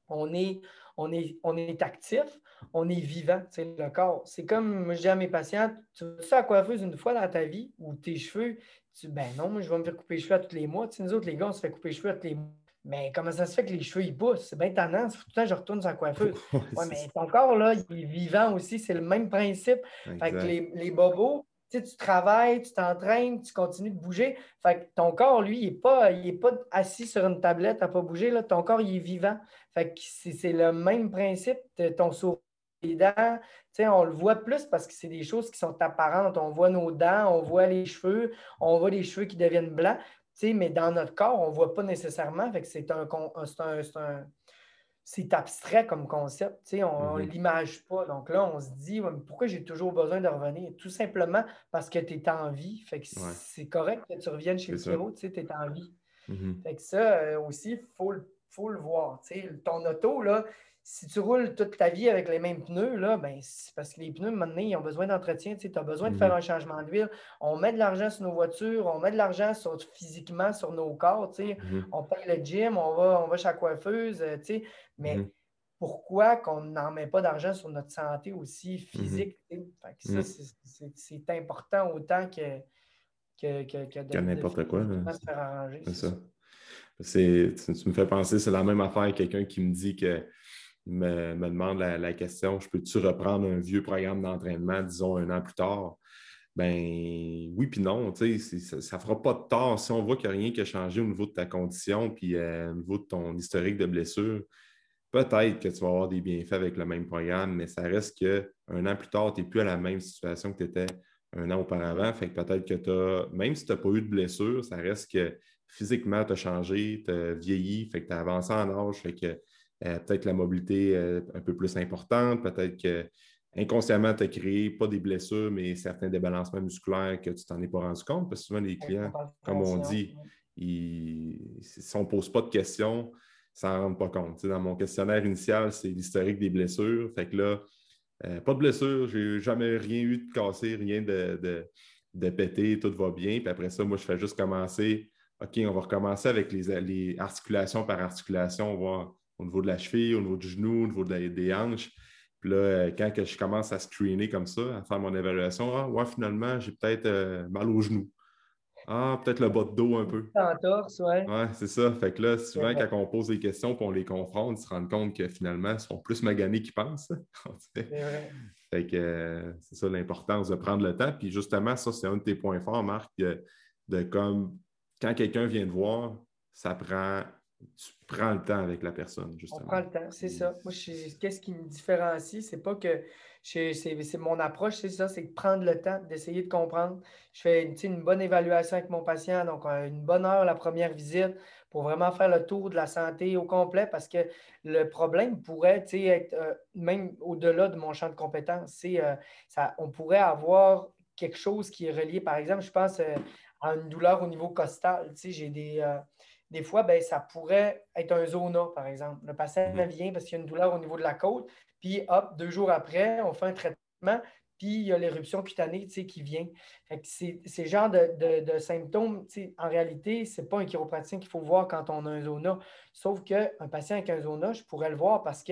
On est, on est, on est actif, on est vivant, le corps. C'est comme je dis à mes patients, tu veux ça à coiffeuse une fois dans ta vie ou tes cheveux, tu ben non, moi je vais me faire couper les cheveux à tous les mois. nous autres, les gars, on se fait couper les cheveux à tous les mois. Mais comment ça se fait que les cheveux ils poussent? C'est bien tannant, tout le temps je retourne sur la coiffeuse. ouais, mais ton corps, là, il est vivant aussi, c'est le même principe. Fait que les, les bobos, tu, travailles, tu t'entraînes, tu continues de bouger. Fait que ton corps, lui, il n'est pas, pas assis sur une tablette à ne pas bouger. Là. Ton corps, il est vivant. Fait que c'est le même principe. Ton sourire, les dents, on le voit plus parce que c'est des choses qui sont apparentes. On voit nos dents, on voit les cheveux, on voit les cheveux qui deviennent blancs. Mais dans notre corps, on ne voit pas nécessairement. Fait que c'est un, un c'est abstrait comme concept. On ne mhm. l'image pas. Donc là, on se dit pourquoi j'ai toujours besoin de revenir? Tout simplement parce que tu es en vie. Fait que c'est correct que tu reviennes chez le chiro, tu es en vie. Mhm. Fait que ça euh, aussi, il faut, faut, le voir. Ton auto, là, si tu roules toute ta vie avec les mêmes pneus, là, ben, c'est parce que les pneus, maintenant, ils ont besoin d'entretien. Tu as besoin de faire mhm. un changement d'huile. On met de l'argent sur nos voitures, on met de l'argent sur, physiquement sur nos corps. Mhm. On paye le gym, on va, on va chez la coiffeuse. Euh, mais mhm. pourquoi qu'on n'en met pas d'argent sur notre santé aussi physique? Ça, c'est important autant que, que, que, de, n'importe quoi. Se faire arranger. C'est ça. Tu, me fais penser, c'est la même affaire quelqu'un qui me dit que me, demande la, question je peux-tu reprendre un vieux programme d'entraînement, disons, un an plus tard? Ben oui, puis non. Ça ne fera pas de tort si on voit qu'il n'y a rien qui a changé au niveau de ta condition puis euh, au niveau de ton historique de blessure. Peut-être que tu vas avoir des bienfaits avec le même programme, mais ça reste qu'un an plus tard, tu n'es plus à la même situation que tu étais un an auparavant. Fait que peut-être que tu as, même si tu n'as pas eu de blessure, ça reste que physiquement, tu as changé, tu as vieilli, fait que tu as avancé en âge, fait que peut-être la mobilité euh, un peu plus importante, peut-être que inconsciemment, tu as créé pas des blessures, mais certains débalancements musculaires que tu t'en es pas rendu compte, parce que souvent, les clients, comme on dit, si on ne pose pas de questions, ça n'en rend pas compte. dans mon questionnaire initial, c'est l'historique des blessures. Fait que là, euh, pas de blessure, j'ai jamais rien eu de cassé, rien de, de, pété, tout va bien. Puis après ça, moi, je fais juste commencer. OK, on va recommencer avec les, les articulations par articulation. On va au niveau de la cheville, au niveau du genou, au niveau des hanches. Puis là, euh, quand que je commence à screener comme ça, à faire mon évaluation, ah, ouais, finalement, j'ai peut-être euh, mal au genou. Ah, peut-être le bas de dos un peu. En torse, ouais. Ouais, c'est ça. Fait que là, souvent, quand on pose des questions et on les confronte, ils se rendent compte que finalement, ils sont plus maganés qu'ils pensent. fait que euh, c'est ça l'importance de prendre le temps. Puis justement, ça, c'est un de tes points forts, Marc, de comme quand quelqu'un vient te voir, ça prend tu prends le temps avec la personne, justement. On prend le temps, c'est ça. Moi, qu'est-ce qui me différencie? C'est pas que c'est mon approche, c'est ça, c'est de prendre le temps, d'essayer de comprendre. Je fais une, bonne évaluation avec mon patient, donc euh, une bonne heure la première visite pour vraiment faire le tour de la santé au complet parce que le problème pourrait être euh, même au-delà de mon champ de compétences. Euh, ça, on pourrait avoir quelque chose qui est relié. Par exemple, je pense euh, à une douleur au niveau costal. j'ai des, des fois, ben, ça pourrait être un zona, par exemple. Le patient mhm. vient parce qu'il y a une douleur au niveau de la côte, puis hop, deux jours après, on fait un traitement, puis il y a l'éruption cutanée qui vient. C'est ce genre de, symptômes, en réalité, ce n'est pas un chiropraticien qu'il faut voir quand on a un zona. Sauf qu'un patient avec un zona, je pourrais le voir parce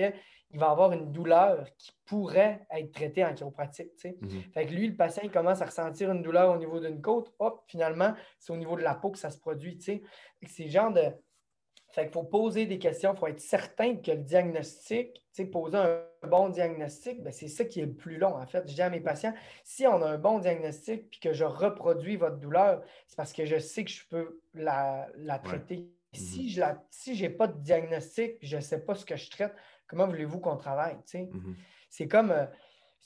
qu'il va avoir une douleur qui pourrait être traitée en chiropratique. Mhm. Fait que lui, le patient, il commence à ressentir une douleur au niveau d'une côte. Hop, finalement, c'est au niveau de la peau que ça se produit. C'est genre de, fait qu'il faut poser des questions, il faut être certain que le diagnostic, poser un bon diagnostic, ben, c'est ça qui est le plus long. En fait, je dis à mes patients, si on a un bon diagnostic puis que je reproduis votre douleur, c'est parce que je sais que je peux la, traiter. Si je n'ai si pas de diagnostic je ne sais pas ce que je traite, comment voulez-vous qu'on travaille? Mm-hmm. C'est comme euh,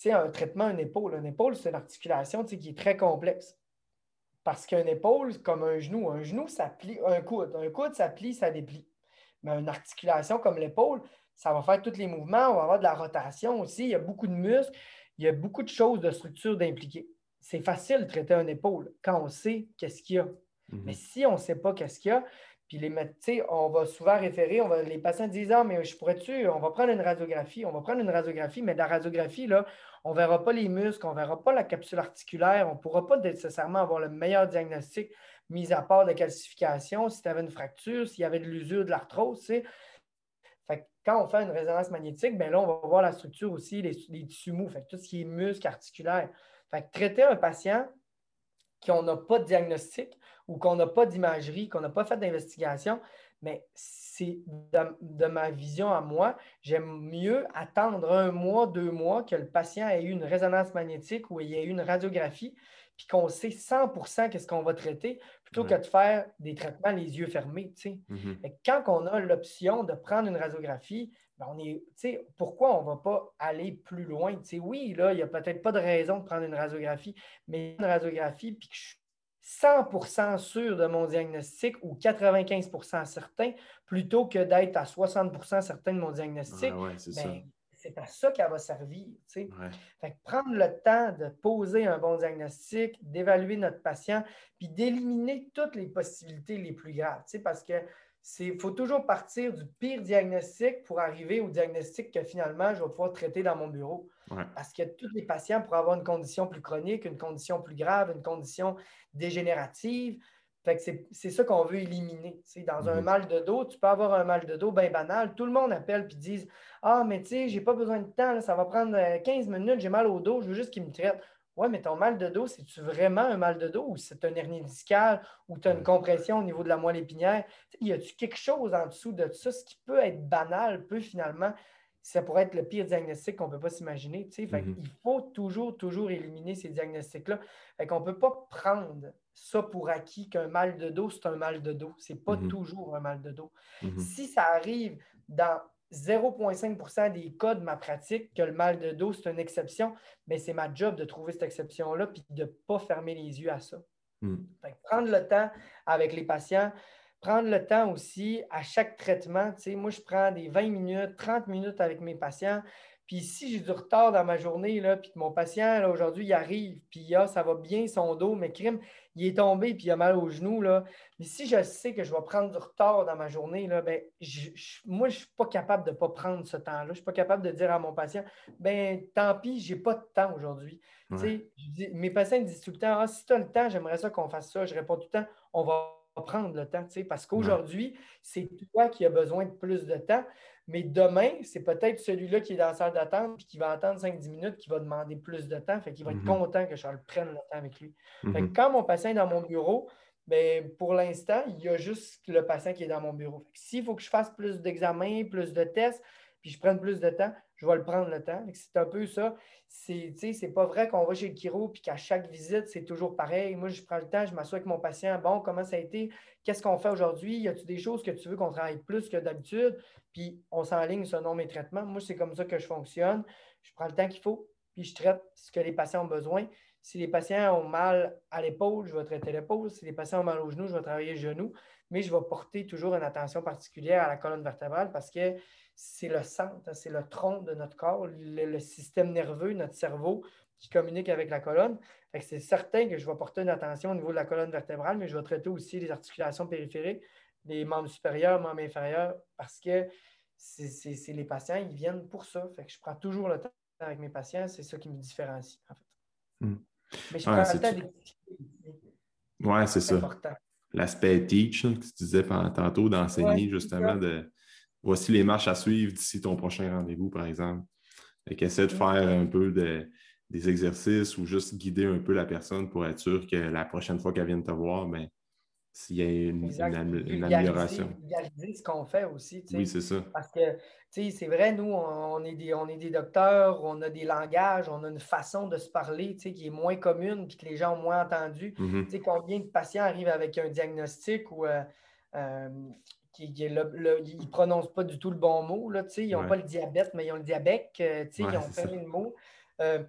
un traitement, une épaule. Une épaule, c'est une articulation qui est très complexe. Parce qu'une épaule, comme un genou, un genou, ça plie, un coude, un coude, ça plie, ça déplie. Mais une articulation comme l'épaule, ça va faire tous les mouvements, on va avoir de la rotation aussi, il y a beaucoup de muscles, il y a beaucoup de choses de structure d'impliquer. C'est facile de traiter une épaule quand on sait qu'est-ce qu'il y a. Mhm. Mais si on ne sait pas qu'est-ce qu'il y a, puis les on va souvent référer, on va, les patients disent Ah, mais je pourrais-tu, on va prendre une radiographie, on va prendre une radiographie, mais la radiographie, là, on ne verra pas les muscles, on ne verra pas la capsule articulaire, on ne pourra pas nécessairement avoir le meilleur diagnostic, mis à part de calcification, si tu avais une fracture, s'il y avait de l'usure, de l'arthrose. Quand on fait une résonance magnétique, bien là, on va voir la structure aussi, les, tissus mous, fait tout ce qui est muscle, articulaire. Fait traiter un patient qu'on n'a pas de diagnostic ou qu'on n'a pas d'imagerie, qu'on n'a pas fait d'investigation, mais c'est de, ma vision à moi, j'aime mieux attendre un mois, deux mois que le patient ait eu une résonance magnétique ou ait eu une radiographie, puis qu'on sait 100% qu'est-ce qu'on va traiter, plutôt que de faire des traitements les yeux fermés. Mm-hmm. Quand on a l'option de prendre une radiographie, ben, on est, pourquoi on ne va pas aller plus loin? oui, là, il n'y a peut-être pas de raison de prendre une radiographie, mais une radiographie, puis que je 100% sûr de mon diagnostic ou 95% certain, plutôt que d'être à 60% certain de mon diagnostic, ben, c'est à ça qu'elle va servir. prendre le temps de poser un bon diagnostic, d'évaluer notre patient, puis d'éliminer toutes les possibilités les plus graves. Parce que il faut toujours partir du pire diagnostic pour arriver au diagnostic que finalement je vais pouvoir traiter dans mon bureau. Parce que tous les patients pourraient avoir une condition plus chronique, une condition plus grave, une condition dégénérative. c'est ça qu'on veut éliminer. Dans un mhm. mal de dos, tu peux avoir un mal de dos bien banal. Tout le monde appelle et dit Ah, mais tu sais, j'ai pas besoin de temps, ça va prendre 15 euh, minutes, j'ai mal au dos, je veux juste qu'il me traite. Ouais, mais ton mal de dos, c'est-tu vraiment un mal de dos ou c'est un hernie discale ou tu as une compression au niveau de la moelle épinière? Y a-tu quelque chose en dessous de ça? Ce qui peut être banal peut finalement, ça pourrait être le pire diagnostic qu'on ne peut pas s'imaginer. Mm-hmm. Il faut toujours, toujours éliminer ces diagnostics-là. On ne peut pas prendre ça pour acquis qu'un mal de dos, c'est un mal de dos. Ce n'est pas mm-hmm. toujours un mal de dos. Mm-hmm. Si ça arrive dans 0,5% des cas de ma pratique que le mal de dos, c'est une exception, mais c'est ma job de trouver cette exception-là puis de ne pas fermer les yeux à ça. Hmm. prendre le temps avec les patients, prendre le temps aussi à chaque traitement. Moi, je prends des 20 minutes, 30 minutes avec mes patients. Puis si j'ai du retard dans ma journée, là, puis que mon patient, aujourd'hui, il arrive, puis a, ça va bien son dos, mais crime, il est tombé puis il a mal au genou. Là. Mais si je sais que je vais prendre du retard dans ma journée, là, ben, moi, je ne suis pas capable de ne pas prendre ce temps-là. Je ne suis pas capable de dire à mon patient, ben tant pis, je n'ai pas de temps aujourd'hui. Mes patients me disent tout le temps, ah, si tu as le temps, j'aimerais ça qu'on fasse ça. Je réponds tout le temps, on va prendre le temps, parce qu'aujourd'hui, c'est toi qui as besoin de plus de temps. Mais demain, c'est peut-être celui-là qui est dans la salle d'attente et qui va attendre 5-10 minutes qui va demander plus de temps. Fait qu'il va être mhm. content que je le prenne le temps avec lui. Mhm. quand mon patient est dans mon bureau, bien, pour l'instant, il y a juste le patient qui est dans mon bureau. S'il faut que je fasse plus d'examens, plus de tests, puis je prenne plus de temps, je vais le prendre le temps. C'est un peu ça. C'est, c'est pas vrai qu'on va chez le chiro puis qu'à chaque visite, c'est toujours pareil. Moi, je prends le temps, je m'assois avec mon patient. Bon, comment ça a été? Qu'est-ce qu'on fait aujourd'hui? Y a-t-il des choses que tu veux qu'on travaille plus que d'habitude? Puis on s'enligne selon mes traitements. Moi, c'est comme ça que je fonctionne. Je prends le temps qu'il faut, puis je traite ce que les patients ont besoin. Si les patients ont mal à l'épaule, je vais traiter l'épaule. Si les patients ont mal au genou, je vais travailler le genou. Mais je vais porter toujours une attention particulière à la colonne vertébrale parce que c'est le centre, c'est le tronc de notre corps, le, système nerveux, notre cerveau qui communique avec la colonne. C'est certain que je vais porter une attention au niveau de la colonne vertébrale, mais je vais traiter aussi les articulations périphériques, les membres supérieurs, membres inférieurs, parce que c'est les patients, ils viennent pour ça. Je prends toujours le temps avec mes patients, c'est ça qui me différencie, en fait. Hmm. Mais je prends le. Oui, c'est ça. L'aspect teach, que tu disais tantôt, d'enseigner justement de voici les marches à suivre d'ici ton prochain rendez-vous, par exemple. Fait qu'essaie de faire un peu des exercices ou juste guider un peu la personne pour être sûr que la prochaine fois qu'elle vienne te voir, ben, s'il y a une, une, amélioration. Vulgariser ce qu'on fait aussi. Oui, c'est ça. Parce que c'est vrai, nous, on est, des, on est des docteurs, on a des langages, on a une façon de se parler qui est moins commune et que les gens ont moins entendu. Mm-hmm. Combien de patients arrivent avec un diagnostic ou euh, euh, qui, ils ne prononcent pas du tout le bon mot. Là, ils n'ont pas le diabète, mais ils ont le diabète. Euh, ils ont plein de mots. Euh,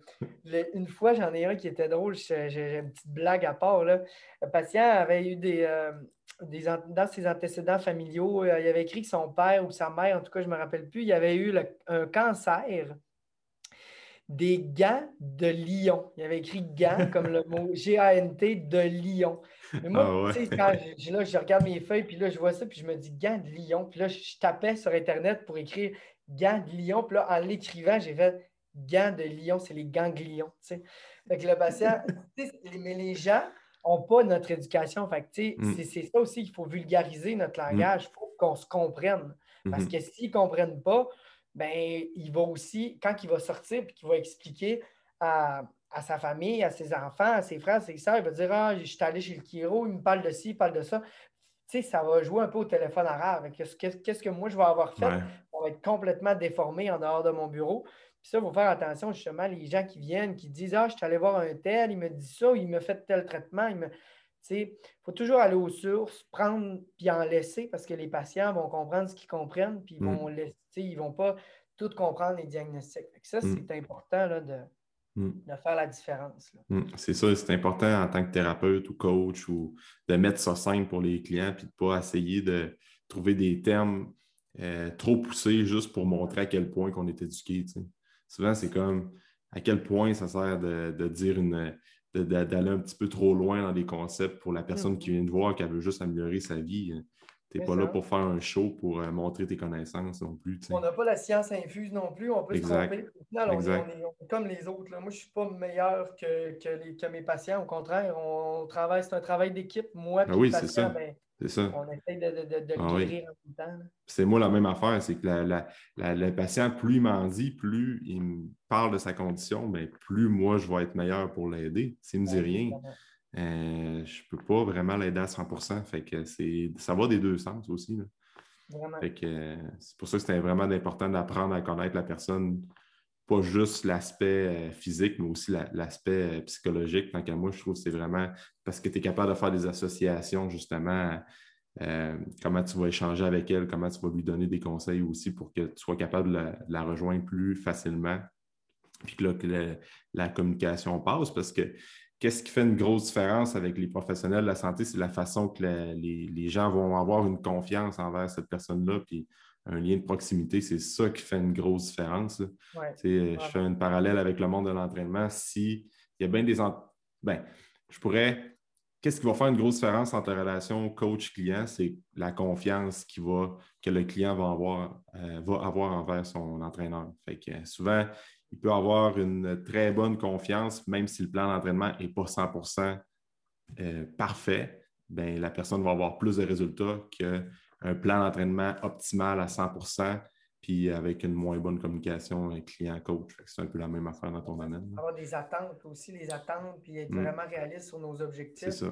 une fois, j'en ai un qui était drôle, j'ai une petite blague à part. Là. Le patient avait eu des, euh, dans ses antécédents familiaux, il avait écrit que son père ou sa mère, en tout cas, je ne me rappelle plus, il avait eu un cancer des gants de lion. Il avait écrit gants comme le mot G-A-N-T de lion. Mais moi, ah tu sais, quand je, là, je regarde mes feuilles, puis là, je vois ça, puis je me dis gants de lion. Puis là, je, tapais sur Internet pour écrire gants de lion. Puis là, en l'écrivant, j'ai fait gants de lion, c'est les ganglions. Tu sais. Fait que le patient, mais les gens n'ont pas notre éducation. Fait que, mm. c'est ça aussi qu'il faut vulgariser notre langage. Il faut qu'on se comprenne. Parce mm-hmm. que s'ils ne comprennent pas, ben, il va aussi, quand il va sortir et qu'il va expliquer à, sa famille, à ses enfants, à ses frères, à ses soeurs, il va dire Ah, je suis allé chez le Kiro, il me parle de ci, il parle de ça. Tu sais, ça va jouer un peu au téléphone arabe. Qu'est-ce que moi je vais avoir fait? On va être complètement déformé en dehors de mon bureau. Puis ça, il faut faire attention justement, les gens qui viennent, qui disent Ah, je suis allé voir un tel, il me dit ça, il me fait tel traitement. Il faut toujours aller aux sources, prendre puis en laisser parce que les patients vont comprendre ce qu'ils comprennent, puis ils mm. laisser ils ne vont pas tout comprendre les diagnostics. ça, mm. c'est important là, de, mm. de, faire la différence. C'est ça, c'est important en tant que thérapeute ou coach ou de mettre ça simple pour les clients puis de ne pas essayer de trouver des termes euh, trop poussés juste pour montrer à quel point on est éduqué. Souvent, c'est comme à quel point ça sert de, dire une d'aller un petit peu trop loin dans les concepts pour la personne qui vient de voir qu'elle veut juste améliorer sa vie. Tu n'es pas là pour faire un show pour euh, montrer tes connaissances non plus. On n'a pas la science infuse non plus. On peut se tromper. on, est, comme les autres. Moi, je ne suis pas meilleur que, que, mes patients. Au contraire, on, travaille, c'est un travail d'équipe. Moi, ah oui, c'est ça. Ben, on essaie de, de, de ah guérir en même temps. C'est moi la même affaire, c'est que la, le patient, plus il m'en dit, plus il me parle de sa condition, ben, plus moi je vais être meilleur pour l'aider. S'il ne me dit rien, euh, je ne peux pas vraiment l'aider à 100 Fait que ça va des deux sens aussi. c'est pour ça que c'était vraiment important d'apprendre à connaître la personne, pas juste l'aspect euh, physique, mais aussi l'aspect euh, psychologique. Tant qu'à moi, je trouve que c'est vraiment parce que tu es capable de faire des associations, justement, comment tu vas échanger avec elle, comment tu vas lui donner des conseils aussi pour que tu sois capable de la, rejoindre plus facilement, puis que, la communication passe. Parce que qu'est-ce qui fait une grosse différence avec les professionnels de la santé, c'est la façon que les, gens vont avoir une confiance envers cette personne-là, puis un lien de proximité, c'est ça qui fait une grosse différence. Je fais un parallèle avec le monde de l'entraînement. Si il y a bien des... Ben, je pourrais... Qu'est-ce qui va faire une grosse différence entre la relation coach-client? C'est la confiance qui va, que le client va avoir, euh, va avoir envers son entraîneur. Fait que souvent, il peut avoir une très bonne confiance, même si le plan d'entraînement n'est pas 100% euh, parfait, ben, la personne va avoir plus de résultats qu'un plan d'entraînement optimal à 100% puis avec une moins bonne communication client-coach. C'est un peu la même affaire dans ton domaine. Avoir des attentes aussi, les attentes, puis être mm. vraiment réaliste sur nos objectifs.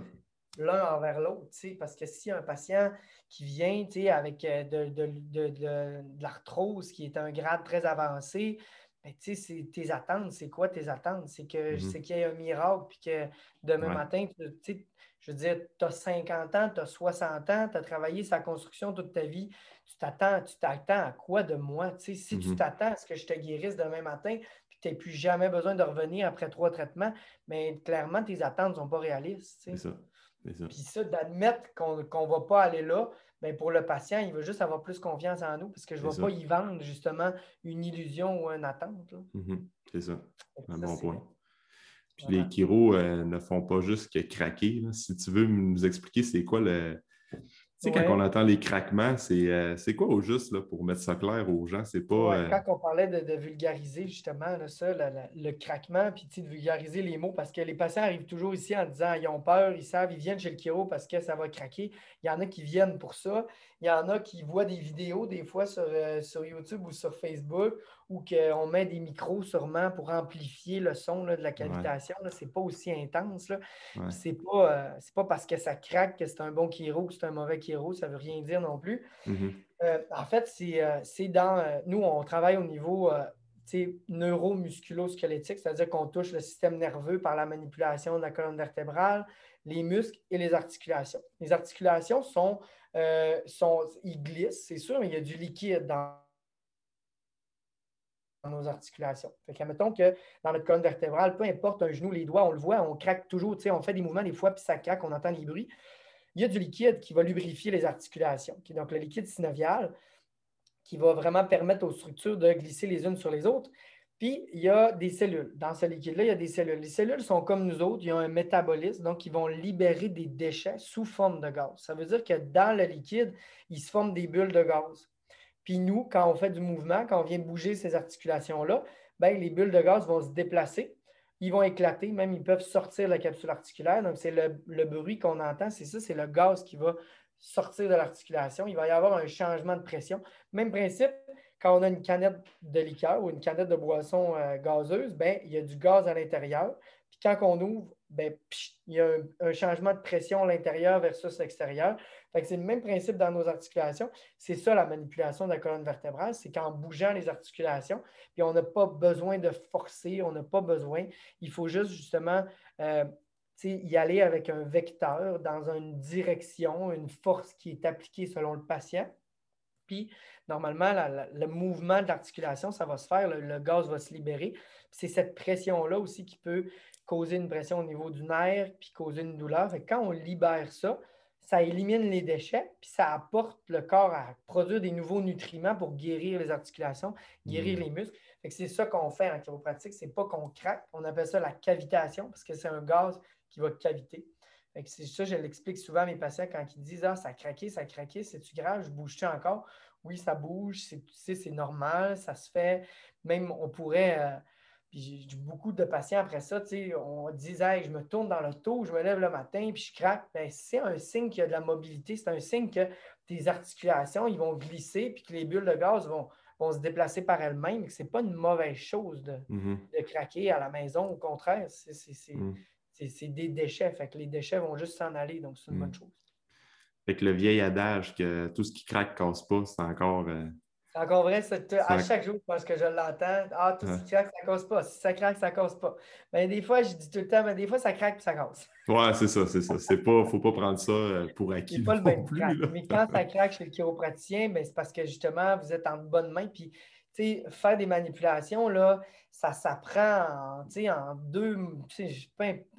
L'un envers l'autre, parce que si un patient qui vient avec euh, de, de l'arthrose, qui est un grade très avancé, ben, tu sais, tes attentes, c'est quoi tes attentes? C'est que mm-hmm. qu'il y ait un miracle, puis que demain matin, tu je veux dire, tu as 50 ans, tu as 60 ans, tu as travaillé sa construction toute ta vie. Tu t'attends, tu t'attends à quoi de moi? si tu mm-hmm. t'attends à ce que je te guérisse demain matin, puis que tu n'aies plus jamais besoin de revenir après trois traitements, mais clairement, tes attentes ne sont pas réalistes. C'est ça. Puis ça, d'admettre qu'on ne va pas aller là, ben, pour le patient, il veut juste avoir plus confiance en nous parce que je ne vais pas y vendre justement une illusion ou une attente. Mm-hmm. C'est ça. Un bon point. Puis les chiro ne font pas juste que craquer. Si tu veux nous expliquer c'est quoi le, tu sais, quand on entend les craquements, euh, c'est quoi au juste là, pour mettre ça clair aux gens? C'est pas. Euh, quand on parlait de, vulgariser justement ça, le craquement, puis de vulgariser les mots, parce que les patients arrivent toujours ici en disant ils ont peur, ils savent, ils viennent chez le chiro parce que ça va craquer. Il y en a qui viennent pour ça. Il y en a qui voient des vidéos des fois sur, euh, sur YouTube ou sur Facebook où on met des micros sûrement pour amplifier le son de la cavitation. Ce n'est pas aussi intense. Ce n'est pas, euh, pas parce que ça craque que c'est un bon chiro ou que c'est un mauvais chiro. Ça ne veut rien dire non plus. Mm-hmm. Euh, en fait, c'est dans. nous, on travaille au niveau neuromusculo-squelettique, c'est-à-dire qu'on touche le système nerveux par la manipulation de la colonne vertébrale, les muscles et les articulations. Les articulations sont euh, sont, ils glissent, c'est sûr, mais il y a du liquide dans, nos articulations. Fait que, mettons que dans notre colonne vertébrale, peu importe un genou, les doigts, on le voit, on craque toujours, on fait des mouvements des fois, puis ça craque, on entend les bruits. Il y a du liquide qui va lubrifier les articulations. Donc, le liquide synovial, qui va vraiment permettre aux structures de glisser les unes sur les autres. Puis, il y a des cellules. Dans ce liquide-là, il y a des cellules. Les cellules sont comme nous autres, ils ont un métabolisme, donc ils vont libérer des déchets sous forme de gaz. Ça veut dire que dans le liquide, il se forment des bulles de gaz. Puis nous, quand on fait du mouvement, quand on vient bouger ces articulations-là, ben, les bulles de gaz vont se déplacer, ils vont éclater, même ils peuvent sortir de la capsule articulaire. Donc, c'est le, bruit qu'on entend, c'est ça, c'est le gaz qui va sortir de l'articulation. Il va y avoir un changement de pression. Même principe, quand on a une canette de liqueur ou une canette de boisson euh, gazeuse, ben, il y a du gaz à l'intérieur. Quand on ouvre, ben, il y a un, changement de pression à l'intérieur versus l'extérieur. C'est le même principe dans nos articulations. C'est ça la manipulation de la colonne vertébrale, c'est qu'en bougeant les articulations, puis on n'a pas besoin de forcer, on n'a pas besoin. Il faut juste justement euh, y aller avec un vecteur dans une direction, une force qui est appliquée selon le patient. Puis, normalement, le mouvement de l'articulation, ça va se faire, le, gaz va se libérer. C'est cette pression-là aussi qui peut causer une pression au niveau du nerf, puis causer une douleur. quand on libère ça, ça élimine les déchets, puis ça apporte le corps à produire des nouveaux nutriments pour guérir les articulations, guérir mmh. les muscles. c'est ça qu'on fait en chiropratique, c'est pas qu'on craque, on appelle ça la cavitation, parce que c'est un gaz qui va caviter. C'est ça, je l'explique souvent à mes patients quand ils disent Ah, ça a craqué, ça a craqué, c'est-tu grave, je bouge-tu encore? Oui, ça bouge, c'est normal, ça se fait. Même, on pourrait. Euh, puis j'ai beaucoup de patients après ça, on dit hey, je me tourne dans le taux, je me lève le matin, puis je craque. Ben, c'est un signe qu'il y a de la mobilité, c'est un signe que tes articulations, ils vont glisser, puis que les bulles de gaz vont, vont se déplacer par elles-mêmes, que ce n'est pas une mauvaise chose de, mm-hmm. de, craquer à la maison. Au contraire, c'est mm c'est des déchets. Fait que les déchets vont juste s'en aller, donc c'est une bonne hmm. chose. Fait que le vieil adage que tout ce qui craque casse pas, c'est encore. Euh, c'est encore vrai, à chaque jour, parce que je l'entends. Ah, tout ce qui craque, ça casse pas. Si ça craque, ça casse pas. Mais des fois, je dis tout le temps, mais des fois, ça craque et ça casse. Ouais, c'est ça, c'est ça. Il ne faut pas prendre ça euh, pour acquis. C'est pas le même plus, Mais quand ça craque chez le chiropraticien, c'est parce que justement, vous êtes en bonne main. Puis faire des manipulations, là, ça s'apprend en, en, deux,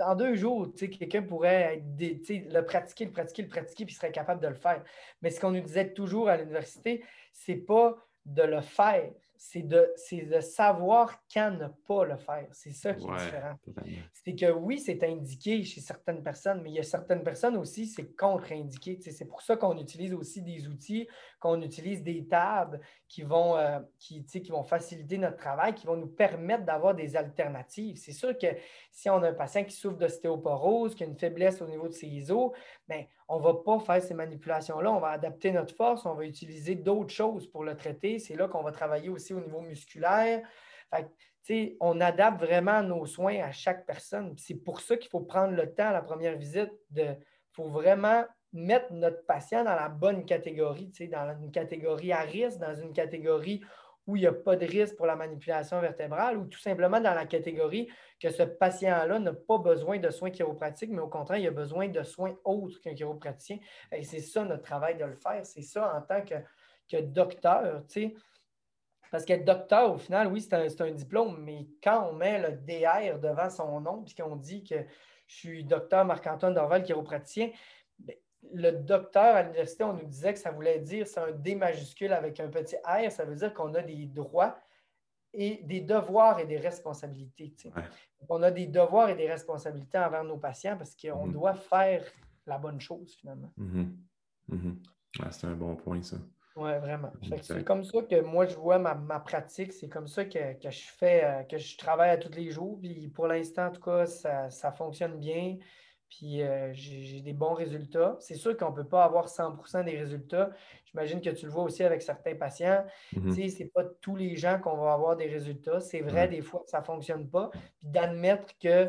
en deux jours. Quelqu'un pourrait le pratiquer, le pratiquer, le pratiquer, puis serait capable de le faire. Mais ce qu'on nous disait toujours à l'université, c'est pas de le faire, c'est de, de, savoir quand ne pas le faire. C'est ça qui est différent. C'est que oui, c'est indiqué chez certaines personnes, mais il y a certaines personnes aussi, c'est contre-indiqué. C'est pour ça qu'on utilise aussi des outils, qu'on utilise des tables qui vont, euh, qui, vont faciliter notre travail, qui vont nous permettre d'avoir des alternatives. C'est sûr que si on a un patient qui souffre d'ostéoporose, qui a une faiblesse au niveau de ses os, bien, on ne va pas faire ces manipulations-là. On va adapter notre force, on va utiliser d'autres choses pour le traiter. C'est là qu'on va travailler aussi au niveau musculaire. on adapte vraiment nos soins à chaque personne. C'est pour ça qu'il faut prendre le temps à la première visite. Il faut vraiment mettre notre patient dans la bonne catégorie, dans une catégorie à risque, dans une catégorie où il n'y a pas de risque pour la manipulation vertébrale ou tout simplement dans la catégorie que ce patient-là n'a pas besoin de soins chiropratiques, mais au contraire, il a besoin de soins autres qu'un chiropraticien. Et c'est ça notre travail de le faire. C'est ça en tant que, que docteur, Parce qu'être docteur, au final, oui, c'est un, diplôme, mais quand on met le DR devant son nom, puis qu'on dit que je suis docteur Marc-Antoine Dorval, chiropraticien, le docteur à l'université, on nous disait que ça voulait dire c'est un D majuscule avec un petit R, ça veut dire qu'on a des droits et des devoirs et des responsabilités. On a des devoirs et des responsabilités envers nos patients parce qu'on mm-hmm. doit faire la bonne chose finalement. Mm-hmm. Mm-hmm. c'est un bon point, ça. Oui, vraiment. C'est comme ça que moi, je vois ma, pratique. C'est comme ça que, je fais, euh, que je travaille à tous les jours. Puis pour l'instant, en tout cas, ça, fonctionne bien. Puis euh, j'ai des bons résultats. C'est sûr qu'on ne peut pas avoir 100% des résultats. J'imagine que tu le vois aussi avec certains patients. Mm-hmm. Tu sais, Ce n'est pas tous les gens qu'on va avoir des résultats. C'est vrai, des fois, que ça ne fonctionne pas. Puis d'admettre que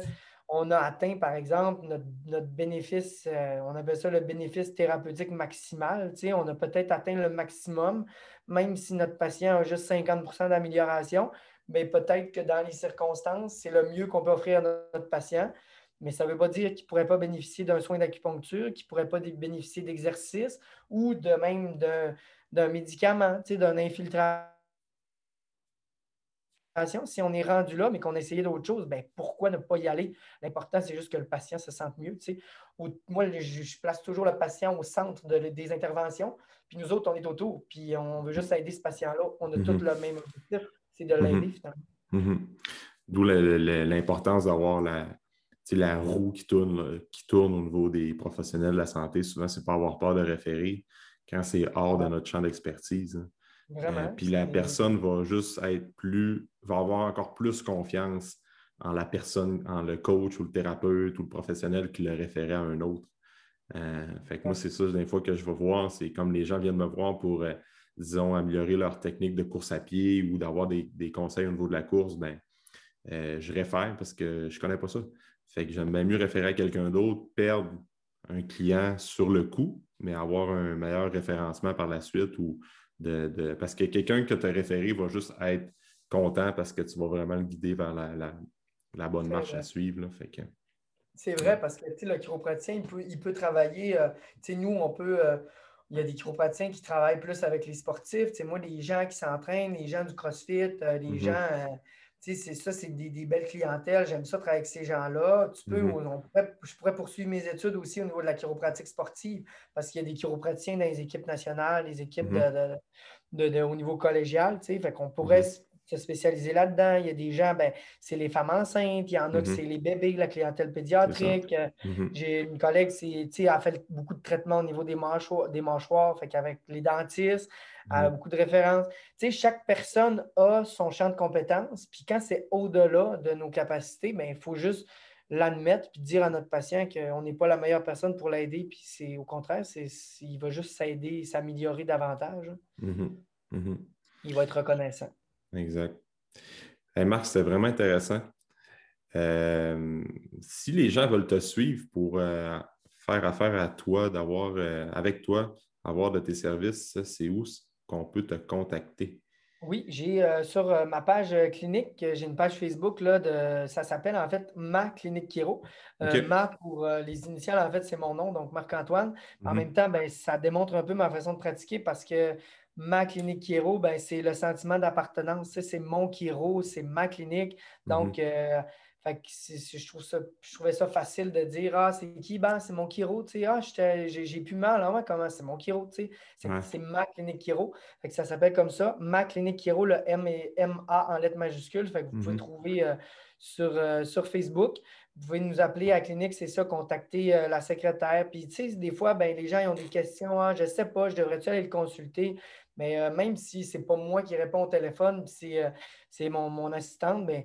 on a atteint, par exemple, notre, bénéfice, euh, on appelle ça le bénéfice thérapeutique maximal. on a peut-être atteint le maximum, même si notre patient a juste 50% d'amélioration, mais peut-être que dans les circonstances, c'est le mieux qu'on peut offrir à notre patient. Mais ça ne veut pas dire qu'il ne pourrait pas bénéficier d'un soin d'acupuncture, qu'il ne pourrait pas bénéficier d'exercice ou de même d'un médicament, d'un infiltration si on est rendu là, mais qu'on a essayé d'autres choses, ben, pourquoi ne pas y aller? L'important, c'est juste que le patient se sente mieux. moi, je, place toujours le patient au centre des interventions, puis nous autres, on est autour, puis on veut juste aider ce patient-là. On a tous mm-hmm. le même objectif, c'est de l'aider mm-hmm. finalement. Mm-hmm. D'où l'importance d'avoir la, la roue qui tourne, qui tourne au niveau des professionnels de la santé. Souvent, c'est pas avoir peur de référer quand c'est hors de notre champ d'expertise. Hein. Euh, puis la personne va juste être plus, va avoir encore plus confiance en la personne, en le coach ou le thérapeute ou le professionnel qui le référait à un autre. Euh, fait que moi, c'est ça, des fois que je vais voir, c'est comme les gens viennent me voir pour, euh, disons, améliorer leur technique de course à pied ou d'avoir des, conseils au niveau de la course, ben, je réfère parce que je ne connais pas ça. Fait que j'aime bien mieux référer à quelqu'un d'autre, perdre un client sur le coup, mais avoir un meilleur référencement par la suite ou parce que quelqu'un que tu as référé va juste être content parce que tu vas vraiment le guider vers la, bonne marche à suivre. C'est vrai parce que le chiropraticien, il peut, travailler. Euh, nous, on peut. Euh, il y a des chiropraticiens qui travaillent plus avec les sportifs. moi, les gens qui s'entraînent, les gens du CrossFit, euh, les mm-hmm. gens c'est ça, c'est des, belles clientèles. J'aime ça travailler avec ces gens-là. Tu peux, mm-hmm. je pourrais poursuivre mes études aussi au niveau de la chiropratique sportive parce qu'il y a des chiropraticiens dans les équipes nationales, les équipes mm-hmm. de, au niveau collégial. Fait qu'on pourrait mm-hmm. Se spécialiser là-dedans. Il y a des gens, ben, c'est les femmes enceintes, il y en a que c'est les bébés, la clientèle pédiatrique. J'ai une collègue qui a fait beaucoup de traitements au niveau des mâchoires, des mâchoires fait qu'avec les dentistes a beaucoup de références. Chaque personne a son champ de compétences, puis quand c'est au-delà de nos capacités, bien, il faut juste l'admettre puis dire à notre patient qu'on n'est pas la meilleure personne pour l'aider, puis c'est au contraire, c'est, il va juste s'aider, s'améliorer davantage. Mm-hmm. Mm-hmm. Il va être reconnaissant. Exact. Marc, c'était vraiment intéressant. Euh, si les gens veulent te suivre pour euh, faire affaire à toi, d'avoir euh, avec toi, avoir de tes services, c'est où qu'on peut te contacter? Oui, j'ai sur ma page clinique, j'ai une page Facebook, là, de, ça s'appelle en fait Ma Clinique Kiro. Ma pour les initiales, en fait, c'est mon nom, donc Marc-Antoine. En mhm. même temps, ben, ça démontre un peu ma façon de pratiquer parce que Ma Clinique Kiro, ben, c'est le sentiment d'appartenance. C'est mon Kiro, c'est ma clinique. Donc, mhm. Fait que je, trouve ça, je trouvais ça facile de dire Ah, c'est qui? Ben, c'est mon sais. Ah, j'ai plus mal. Ah, comment? C'est mon sais. C'est ma clinique. Fait que ça s'appelle comme ça. Ma clinique chiro, le M et M-A en lettres majuscules. Fait que vous pouvez mm-hmm. trouver euh, sur, euh, sur Facebook. Vous pouvez nous appeler à la clinique, c'est ça, contacter euh, la secrétaire. Puis, tu sais, des fois, ben, les gens ils ont des questions. Ah, je ne sais pas, je devrais-tu aller le consulter? Mais même si ce n'est pas moi qui réponds au téléphone, c'est mon, mon assistante, ben,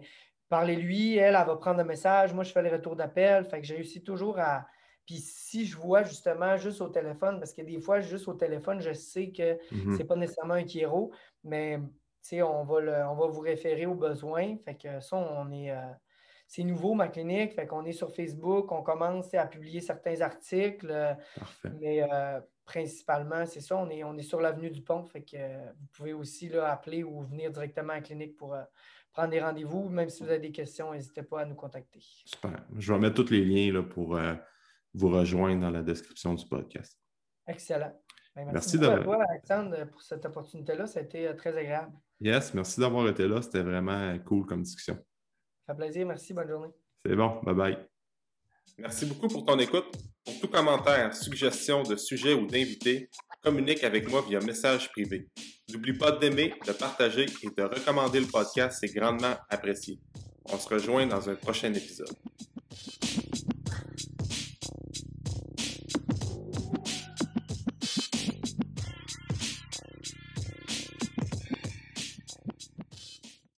Parlez-lui, elle, elle va prendre un message. Moi, je fais le retour d'appel. Fait que j'ai réussi toujours à. Puis si je vois justement juste au téléphone, parce que des fois, juste au téléphone, je sais que mhm. ce n'est pas nécessairement un chiro, mais on va, on va vous référer aux besoins. Fait que ça, on est. Euh, c'est nouveau, ma clinique. Fait qu'on est sur Facebook, on commence à publier certains articles. Mais euh, principalement, c'est ça, on est, on est sur l'avenue du Pont. Fait que vous pouvez aussi là, appeler ou venir directement à la clinique pour, euh, prendre des rendez-vous. Même si vous avez des questions, n'hésitez pas à nous contacter. Super. Je vais mettre tous les liens là, pour euh, vous rejoindre dans la description du podcast. Excellent. Ben, merci, beaucoup à toi, Alexandre, pour cette opportunité-là. Ça a été euh, très agréable. Yes, merci d'avoir été là. C'était vraiment cool comme discussion. Ça fait plaisir. Merci. Bonne journée. C'est bon. Bye bye. Merci beaucoup pour ton écoute. Pour tout commentaire, suggestion de sujet ou d'invité, communique avec moi via message privé. N'oublie pas d'aimer, de partager et de recommander le podcast, c'est grandement apprécié. On se rejoint dans un prochain épisode.